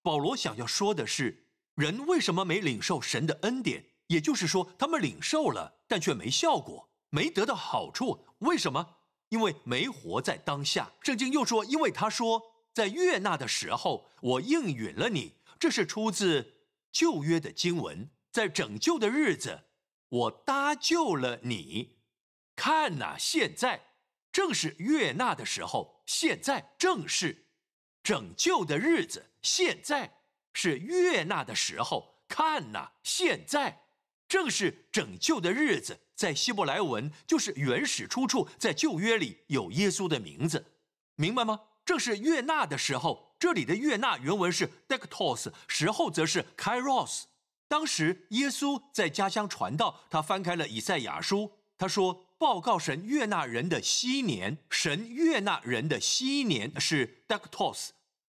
Speaker 1: 保罗想要说的是，人为什么没领受神的恩典？也就是说，他们领受了，但却没效果，没得到好处。为什么？因为没活在当下。圣经又说，因为他说，在悦纳的时候，我应允了你。这是出自旧约的经文，在拯救的日子，我搭救了你。看呐，现在正是悦纳的时候，现在正是拯救的日子，现在是悦纳的时候。看呐，现在正是拯救的日子。在希伯来文就是原始出处，在旧约里有耶稣的名字，明白吗？正是悦纳的时候。这里的悦纳原文是 dektos，时候则是 kairos。当时耶稣在家乡传道，他翻开了以赛亚书，他说：“报告神悦纳人的昔年，神悦纳人的昔年是 dektos，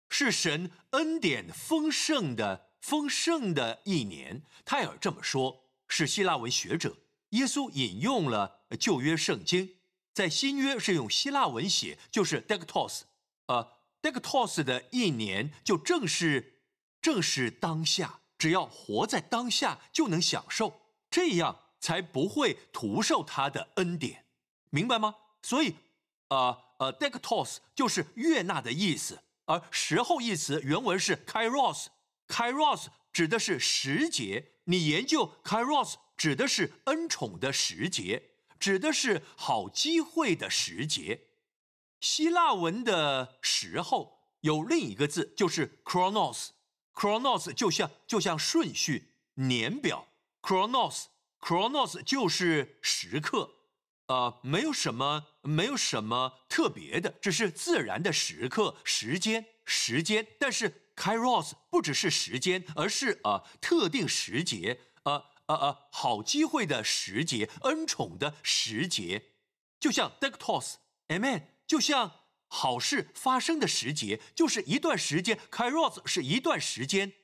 Speaker 1: 是神恩典丰盛的丰盛的一年。”泰尔这么说，是希腊文学者。耶稣引用了旧约圣经，在新约是用希腊文写，就是 dektos，呃，dektos 的一年就正是正是当下，只要活在当下就能享受，这样才不会徒受他的恩典，明白吗？所以，呃呃，dektos 就是悦纳的意思，而时候一词原文是 kairos，kairos 指的是时节，你研究 kairos。指的是恩宠的时节，指的是好机会的时节。希腊文的时候有另一个字，就是 chronos，chronos 就像就像顺序年表，chronos Chronos 就是时刻，呃，没有什么没有什么特别的，只是自然的时刻时间时间。但是 kairos 不只是时间，而是呃特定时节，呃。呃呃，好机会的时节，恩宠的时节，就像 dektos，amen，就像好事发生的时节，就是一段时间。kairos 是一段时间，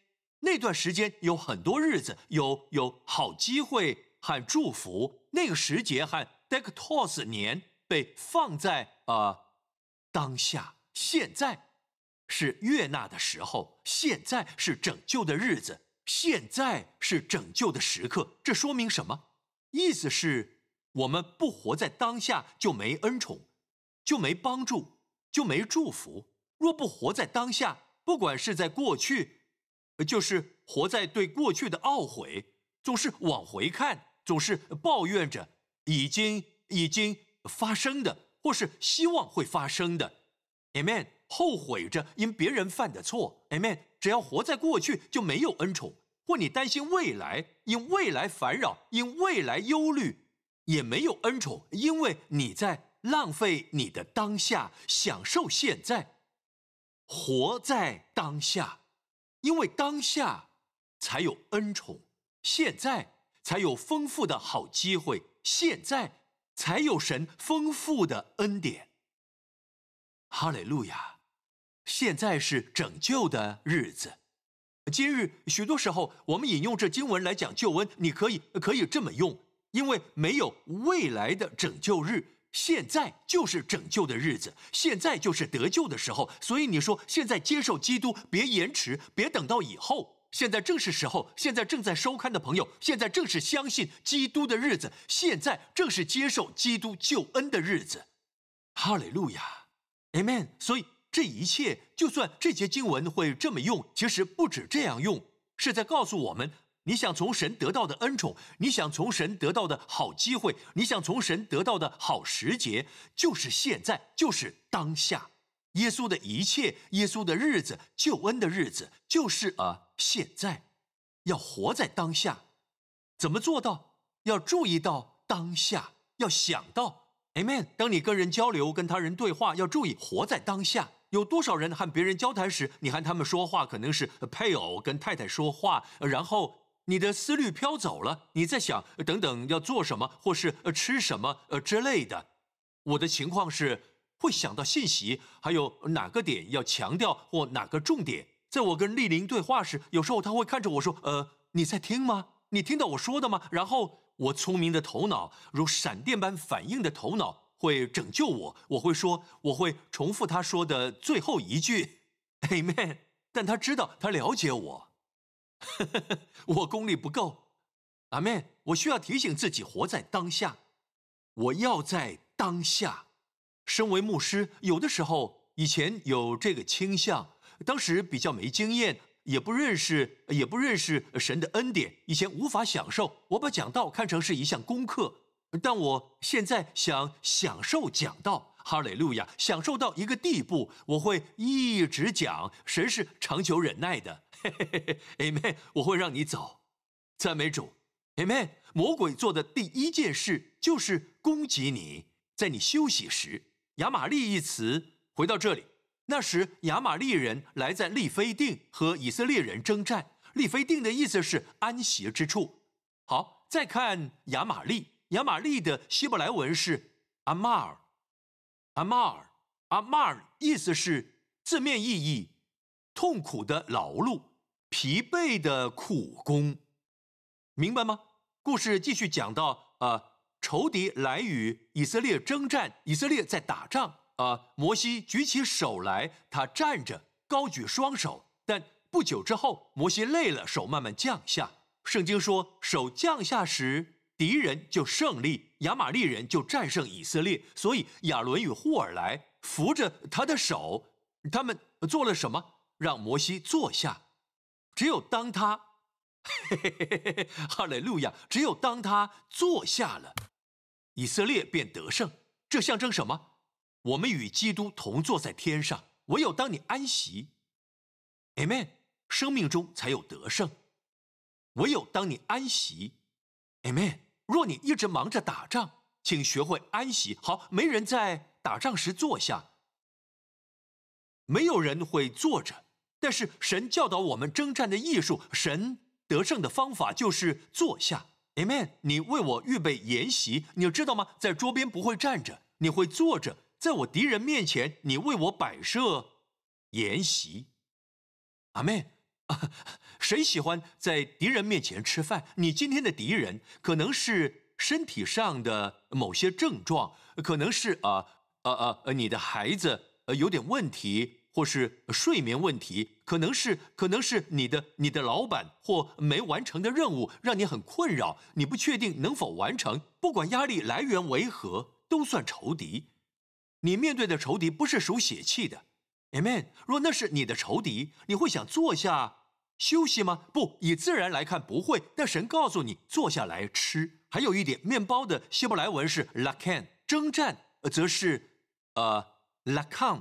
Speaker 1: 那段时间有很多日子，有有好机会和祝福。那个时节和 dektos 年被放在呃当下，现在是悦纳的时候，现在是拯救的日子。现在是拯救的时刻，这说明什么？意思是，我们不活在当下，就没恩宠，就没帮助，就没祝福。若不活在当下，不管是在过去，就是活在对过去的懊悔，总是往回看，总是抱怨着已经已经发生的，或是希望会发生的，Amen。后悔着因别人犯的错，Amen。只要活在过去，就没有恩宠；或你担心未来，因未来烦扰，因未来忧虑，也没有恩宠，因为你在浪费你的当下，享受现在，活在当下，因为当下才有恩宠，现在才有丰富的好机会，现在才有神丰富的恩典。哈利路亚。现在是拯救的日子。今日许多时候，我们引用这经文来讲救恩，你可以可以这么用，因为没有未来的拯救日，现在就是拯救的日子，现在就是得救的时候。所以你说现在接受基督，别延迟，别等到以后，现在正是时候。现在正在收看的朋友，现在正是相信基督的日子，现在正是接受基督救恩的日子。哈利路亚，Amen。所以。这一切，就算这节经文会这么用，其实不止这样用，是在告诉我们：你想从神得到的恩宠，你想从神得到的好机会，你想从神得到的好时节，就是现在，就是当下。耶稣的一切，耶稣的日子，救恩的日子，就是啊，现在，要活在当下。怎么做到？要注意到当下，要想到，Amen。当你跟人交流，跟他人对话，要注意活在当下。有多少人和别人交谈时，你和他们说话可能是配偶跟太太说话，然后你的思虑飘走了，你在想等等要做什么，或是吃什么呃之类的。我的情况是会想到信息，还有哪个点要强调或哪个重点。在我跟丽玲对话时，有时候她会看着我说：“呃，你在听吗？你听到我说的吗？”然后我聪明的头脑如闪电般反应的头脑。会拯救我，我会说，我会重复他说的最后一句，Amen。但他知道，他了解我，我功力不够，Amen。我需要提醒自己活在当下，我要在当下身为牧师，有的时候以前有这个倾向，当时比较没经验，也不认识，也不认识神的恩典，以前无法享受。我把讲道看成是一项功课，但我现在想享受讲道。哈利路亚！享受到一个地步，我会一直讲，神是长久忍耐的。Amen！我会让你走，赞美主。Amen！魔鬼做的第一件事就是攻击你，在你休息时。亚玛利一词回到这里，那时亚玛利人来在利非定和以色列人征战。利非定的意思是安息之处。好，再看亚玛利，亚玛利的希伯来文是阿玛尔。阿玛尔，阿玛尔，意思是字面意义，痛苦的劳碌，疲惫的苦工，明白吗？故事继续讲到，呃，仇敌来与以色列征战，以色列在打仗，啊，摩西举起手来，他站着，高举双手，但不久之后，摩西累了，手慢慢降下。圣经说，手降下时。敌人就胜利，亚玛利人就战胜以色列。所以亚伦与霍尔来扶着他的手，他们做了什么？让摩西坐下。只有当他，哈利路亚！只有当他坐下了，以色列便得胜。这象征什么？我们与基督同坐在天上。唯有当你安息，Amen，生命中才有得胜。唯有当你安息，Amen。若你一直忙着打仗，请学会安息。好，没人在打仗时坐下，没有人会坐着。但是神教导我们征战的艺术，神得胜的方法就是坐下。Amen。你为我预备筵席，你知道吗？在桌边不会站着，你会坐着，在我敌人面前，你为我摆设筵席。阿门。谁喜欢在敌人面前吃饭？你今天的敌人可能是身体上的某些症状，可能是啊啊啊，你的孩子呃有点问题，或是睡眠问题，可能是可能是你的你的老板或没完成的任务让你很困扰，你不确定能否完成。不管压力来源为何，都算仇敌。你面对的仇敌不是属血气的。Amen。若那是你的仇敌，你会想坐下休息吗？不，以自然来看不会。但神告诉你坐下来吃。还有一点，面包的希伯来文是 lakan，征战则是呃 lakan，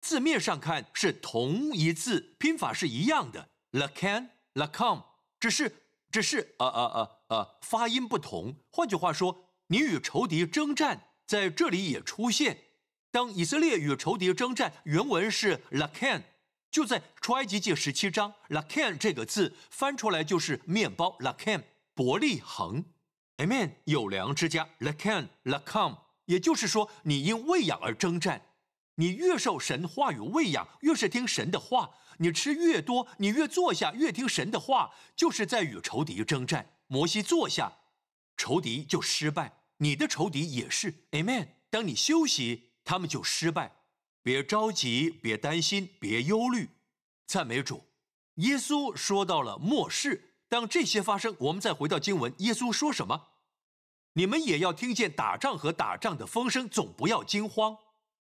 Speaker 1: 字面上看是同一字，拼法是一样的，Lacan、Lacan，只是只是呃呃呃呃发音不同。换句话说，你与仇敌征战在这里也出现。当以色列与仇敌征战，原文是 la can，就在出埃及记十七章 la can 这个字翻出来就是面包 la can，伯利恒，amen，有粮之家。Lakan lakam，也就是说，你因喂养而征战，你越受神话语喂养，越是听神的话，你吃越多，你越坐下越听神的话，就是在与仇敌征战。摩西坐下，仇敌就失败，你的仇敌也是 amen。当你休息。他们就失败，别着急，别担心，别忧虑，赞美主。耶稣说到了末世，当这些发生，我们再回到经文，耶稣说什么？你们也要听见打仗和打仗的风声，总不要惊慌。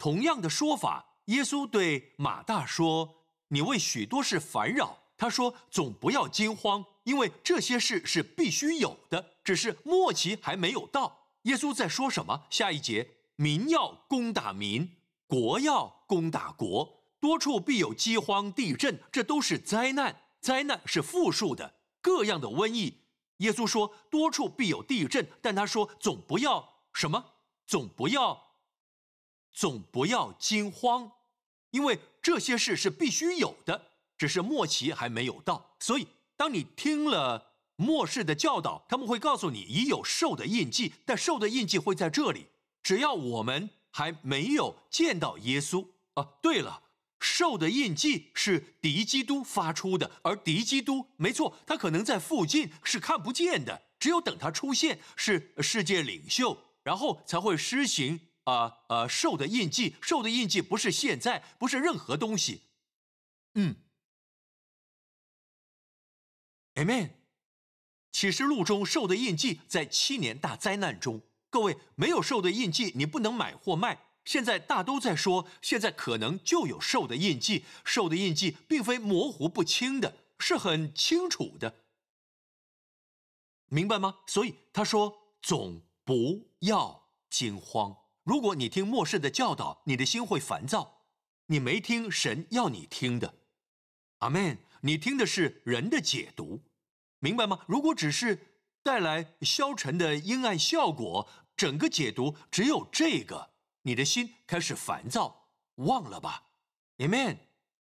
Speaker 1: 同样的说法，耶稣对马大说：“你为许多事烦扰。”他说：“总不要惊慌，因为这些事是必须有的，只是末期还没有到。”耶稣在说什么？下一节。民要攻打民，国要攻打国，多处必有饥荒、地震，这都是灾难。灾难是复数的，各样的瘟疫。耶稣说多处必有地震，但他说总不要什么，总不要，总不要惊慌，因为这些事是必须有的，只是末期还没有到。所以，当你听了末世的教导，他们会告诉你已有兽的印记，但兽的印记会在这里。只要我们还没有见到耶稣啊，对了，兽的印记是敌基督发出的，而敌基督没错，他可能在附近是看不见的，只有等他出现，是世界领袖，然后才会施行啊啊兽的印记。兽的印记不是现在，不是任何东西。嗯，Amen。启示录中兽的印记在七年大灾难中。各位没有兽的印记，你不能买或卖。现在大都在说，现在可能就有兽的印记，兽的印记并非模糊不清的，是很清楚的，明白吗？所以他说，总不要惊慌。如果你听末世的教导，你的心会烦躁，你没听神要你听的，阿门。你听的是人的解读，明白吗？如果只是带来消沉的阴暗效果，整个解读只有这个，你的心开始烦躁，忘了吧，Amen。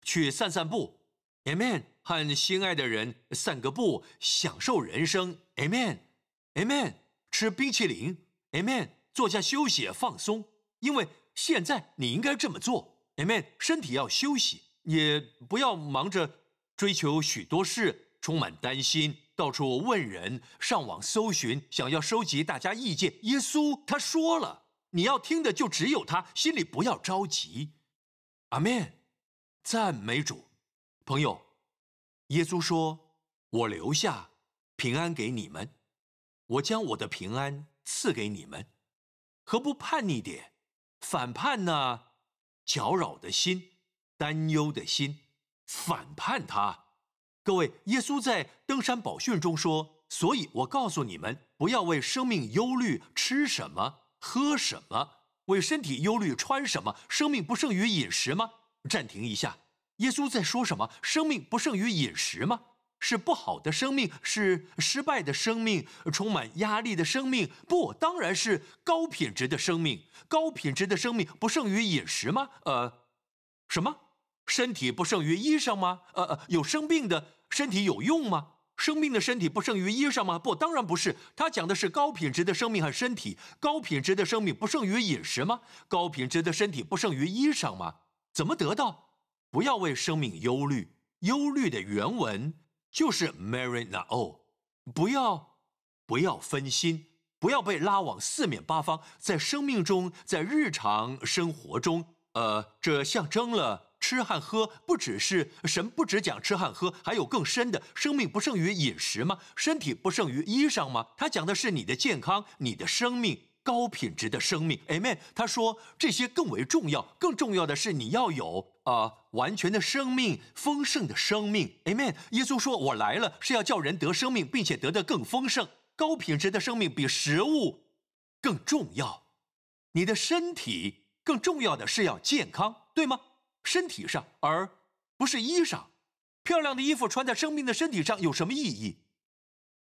Speaker 1: 去散散步，Amen。和心爱的人散个步，享受人生，Amen，Amen。吃冰淇淋，Amen。坐下休息放松，因为现在你应该这么做，Amen。身体要休息，也不要忙着追求许多事，充满担心，到处问人，上网搜寻，想要收集大家意见。耶稣他说了，你要听的就只有他，心里不要着急，阿门。赞美主，朋友，耶稣说：“我留下平安给你们，我将我的平安赐给你们。”何不叛逆点？反叛呢？搅扰的心，担忧的心，反叛他。各位，耶稣在登山宝训中说：“所以我告诉你们，不要为生命忧虑，吃什么，喝什么；为身体忧虑，穿什么。生命不胜于饮食吗？”暂停一下，耶稣在说什么？生命不胜于饮食吗？是不好的生命，是失败的生命，充满压力的生命。不，当然是高品质的生命。高品质的生命不胜于饮食吗？呃，什么？身体不胜于衣裳吗？呃呃，有生病的身体有用吗？生病的身体不胜于衣裳吗？不，当然不是。他讲的是高品质的生命和身体。高品质的生命不胜于饮食吗？高品质的身体不胜于衣裳吗？怎么得到？不要为生命忧虑。忧虑的原文。就是 Mary Nao，不要不要分心，不要被拉往四面八方。在生命中，在日常生活中，呃，这象征了吃和喝，不只是神不只讲吃和喝，还有更深的生命不胜于饮食吗？身体不胜于衣裳吗？他讲的是你的健康，你的生命。高品质的生命，Amen。他说这些更为重要，更重要的是你要有啊完全的生命，丰盛的生命，Amen。耶稣说：“我来了是要叫人得生命，并且得的更丰盛。高品质的生命比食物更重要。你的身体更重要的是要健康，对吗？身体上，而不是衣裳。漂亮的衣服穿在生命的身体上有什么意义？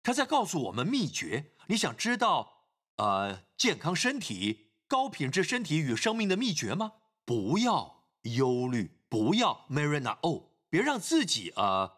Speaker 1: 他在告诉我们秘诀。你想知道？呃，健康身体、高品质身体与生命的秘诀吗？不要忧虑，不要 Marina 哦，别让自己啊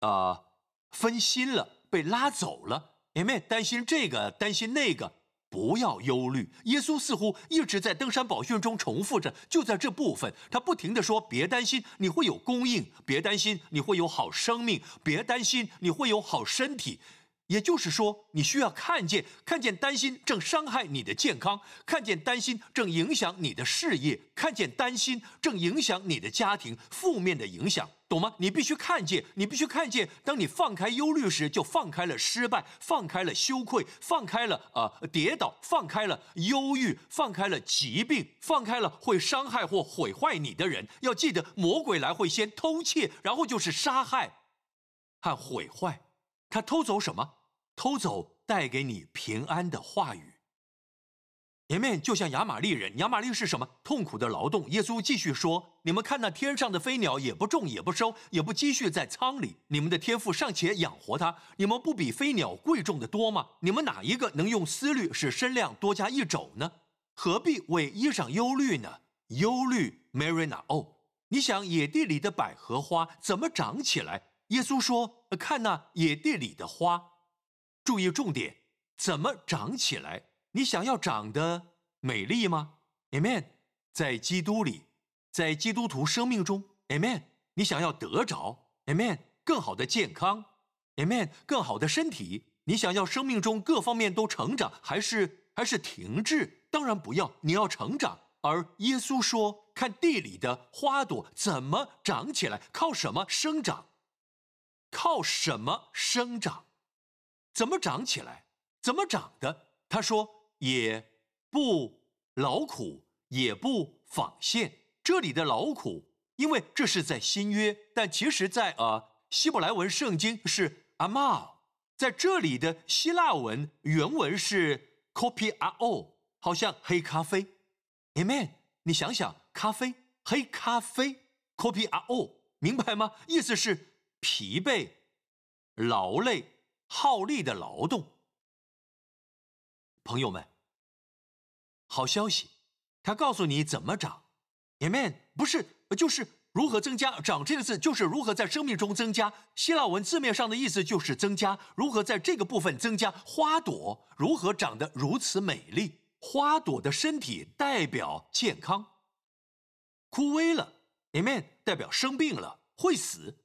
Speaker 1: 啊分心了，被拉走了。Amen。担心这个，担心那个，不要忧虑。耶稣似乎一直在登山宝训中重复着，就在这部分，他不停的说：别担心，你会有供应；别担心，你会有好生命；别担心，你会有好身体。也就是说，你需要看见，看见担心正伤害你的健康，看见担心正影响你的事业，看见担心正影响你的家庭，负面的影响，懂吗？你必须看见，你必须看见，当你放开忧虑时，就放开了失败，放开了羞愧，放开了呃跌倒，放开了忧郁，放开了疾病，放开了会伤害或毁坏你的人。要记得，魔鬼来会先偷窃，然后就是杀害和毁坏。他偷走什么？偷走带给你平安的话语。前面就像亚玛利人，亚玛利是什么？痛苦的劳动。耶稣继续说：“你们看那天上的飞鸟，也不种，也不收，也不积蓄在仓里，你们的天赋尚且养活它，你们不比飞鸟贵重的多吗？你们哪一个能用思虑使身量多加一肘呢？何必为衣裳忧虑呢？忧虑，Marina 哦，你想野地里的百合花怎么长起来？”耶稣说：“看那野地里的花，注意重点，怎么长起来？你想要长得美丽吗？Amen。在基督里，在基督徒生命中，Amen。你想要得着，Amen。更好的健康，Amen。更好的身体，你想要生命中各方面都成长，还是还是停滞？当然不要，你要成长。而耶稣说：看地里的花朵怎么长起来，靠什么生长？”靠什么生长？怎么长起来？怎么长的？他说也不劳苦，也不纺线。这里的劳苦，因为这是在新约，但其实在呃希伯来文圣经是 amal，在这里的希腊文原文是 kopiao，好像黑咖啡。Amen。你想想，咖啡，黑咖啡，kopiao，明白吗？意思是疲惫、劳累、耗力的劳动。朋友们，好消息，他告诉你怎么长，Amen，不是，就是如何增加。长这个字就是如何在生命中增加。希腊文字面上的意思就是增加，如何在这个部分增加。花朵如何长得如此美丽？花朵的身体代表健康，枯萎了，Amen，代表生病了，会死，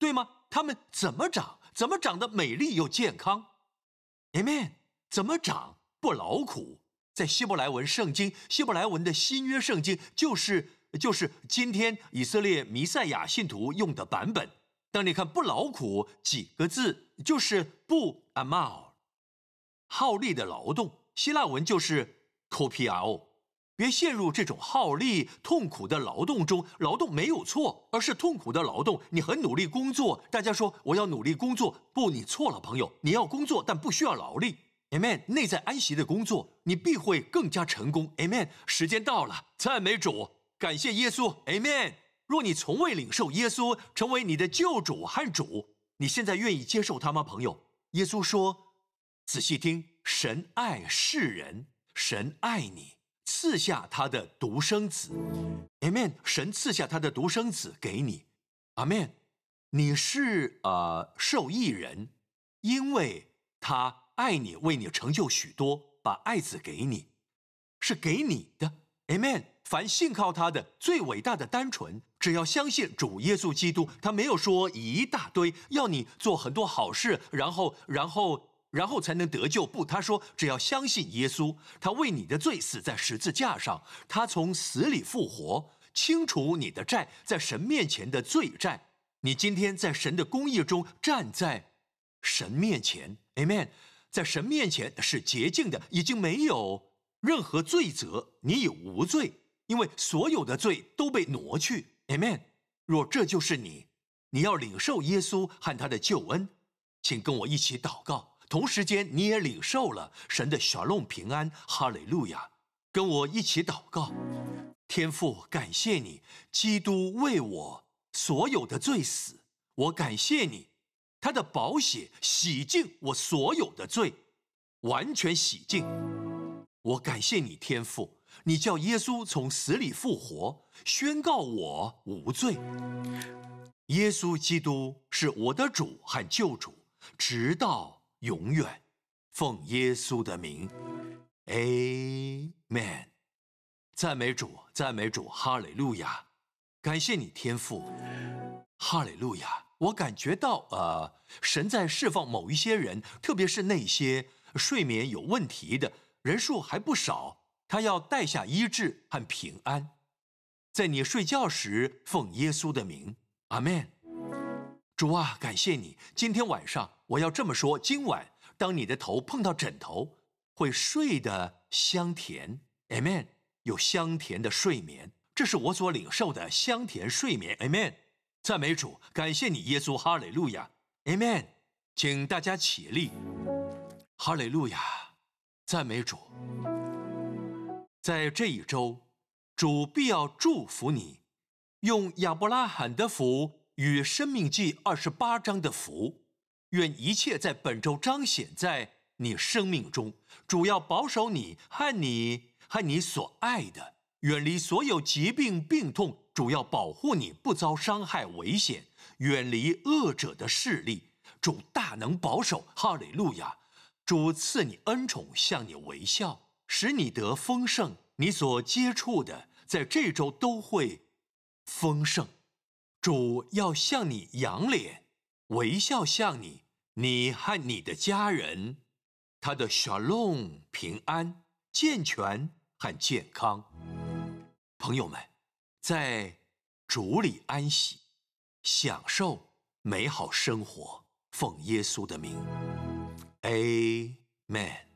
Speaker 1: 对吗？它们怎么长？怎么长得美丽又健康？Amen，怎么长？不劳苦，在希伯来文圣经，希伯来文的新约圣经就是就是今天以色列弥赛亚信徒用的版本。当你看“不劳苦”几个字，就是不 amal，耗力的劳动。希腊文就是 kopio。别陷入这种耗力、痛苦的劳动中。劳动没有错，而是痛苦的劳动。你很努力工作，大家说我要努力工作，不，你错了，朋友，你要工作，但不需要劳力。Amen，内在安息的工作，你必会更加成功。Amen，时间到了，赞美主，感谢耶稣。Amen。若你从未领受耶稣成为你的救主和主，你现在愿意接受他吗，朋友？耶稣说：“仔细听，神爱世人，神爱你，赐下他的独生子。”Amen。神赐下他的独生子给你。Amen。你是呃受益人，因为他。爱你，为你成就许多，把爱子给你，是给你的，Amen。凡信靠他的，最伟大的单纯，只要相信主耶稣基督，他没有说一大堆要你做很多好事，然后，然后，然后才能得救。不，他说只要相信耶稣，他为你的罪死在十字架上，他从死里复活，清除你的债，在神面前的罪债。你今天在神的公义中站在神面前，Amen。在神面前是洁净的，已经没有任何罪责，你已无罪，因为所有的罪都被挪去。Amen。若这就是你，你要领受耶稣和他的救恩，请跟我一起祷告。同时间，你也领受了神的小龙平安。哈利路亚！跟我一起祷告。天父，感谢你，基督为我所有的罪死，我感谢你。他的宝血洗净我所有的罪，完全洗净。我感谢你，天父，你叫耶稣从死里复活，宣告我无罪。耶稣基督是我的主和救主，直到永远。奉耶稣的名，Amen。赞美主，赞美主，哈利路亚！感谢你，天父，哈利路亚。我感觉到，呃，神在释放某一些人，特别是那些睡眠有问题的人数还不少。他要带下医治和平安，在你睡觉时，奉耶稣的名，阿 n。主啊，感谢你，今天晚上我要这么说：今晚当你的头碰到枕头，会睡得香甜，Amen，。有香甜的睡眠，这是我所领受的香甜睡眠，Amen，。赞美主，感谢你，耶稣，哈利路亚，Amen。请大家起立，哈利路亚，赞美主。在这一周，主必要祝福你，用亚伯拉罕的福与生命记二十八章的福，愿一切在本周彰显在你生命中。主要保守你和你和你所爱的，远离所有疾病病痛。主要保护你不遭伤害危险，远离恶者的势力。主大能保守，哈利路亚！主赐你恩宠，向你微笑，使你得丰盛。你所接触的，在这周都会丰盛。主要向你扬脸，微笑向你，你和你的家人，他的 shalom 平安、健全和健康。朋友们。在主里安息，享受美好生活。奉耶稣的名，Amen。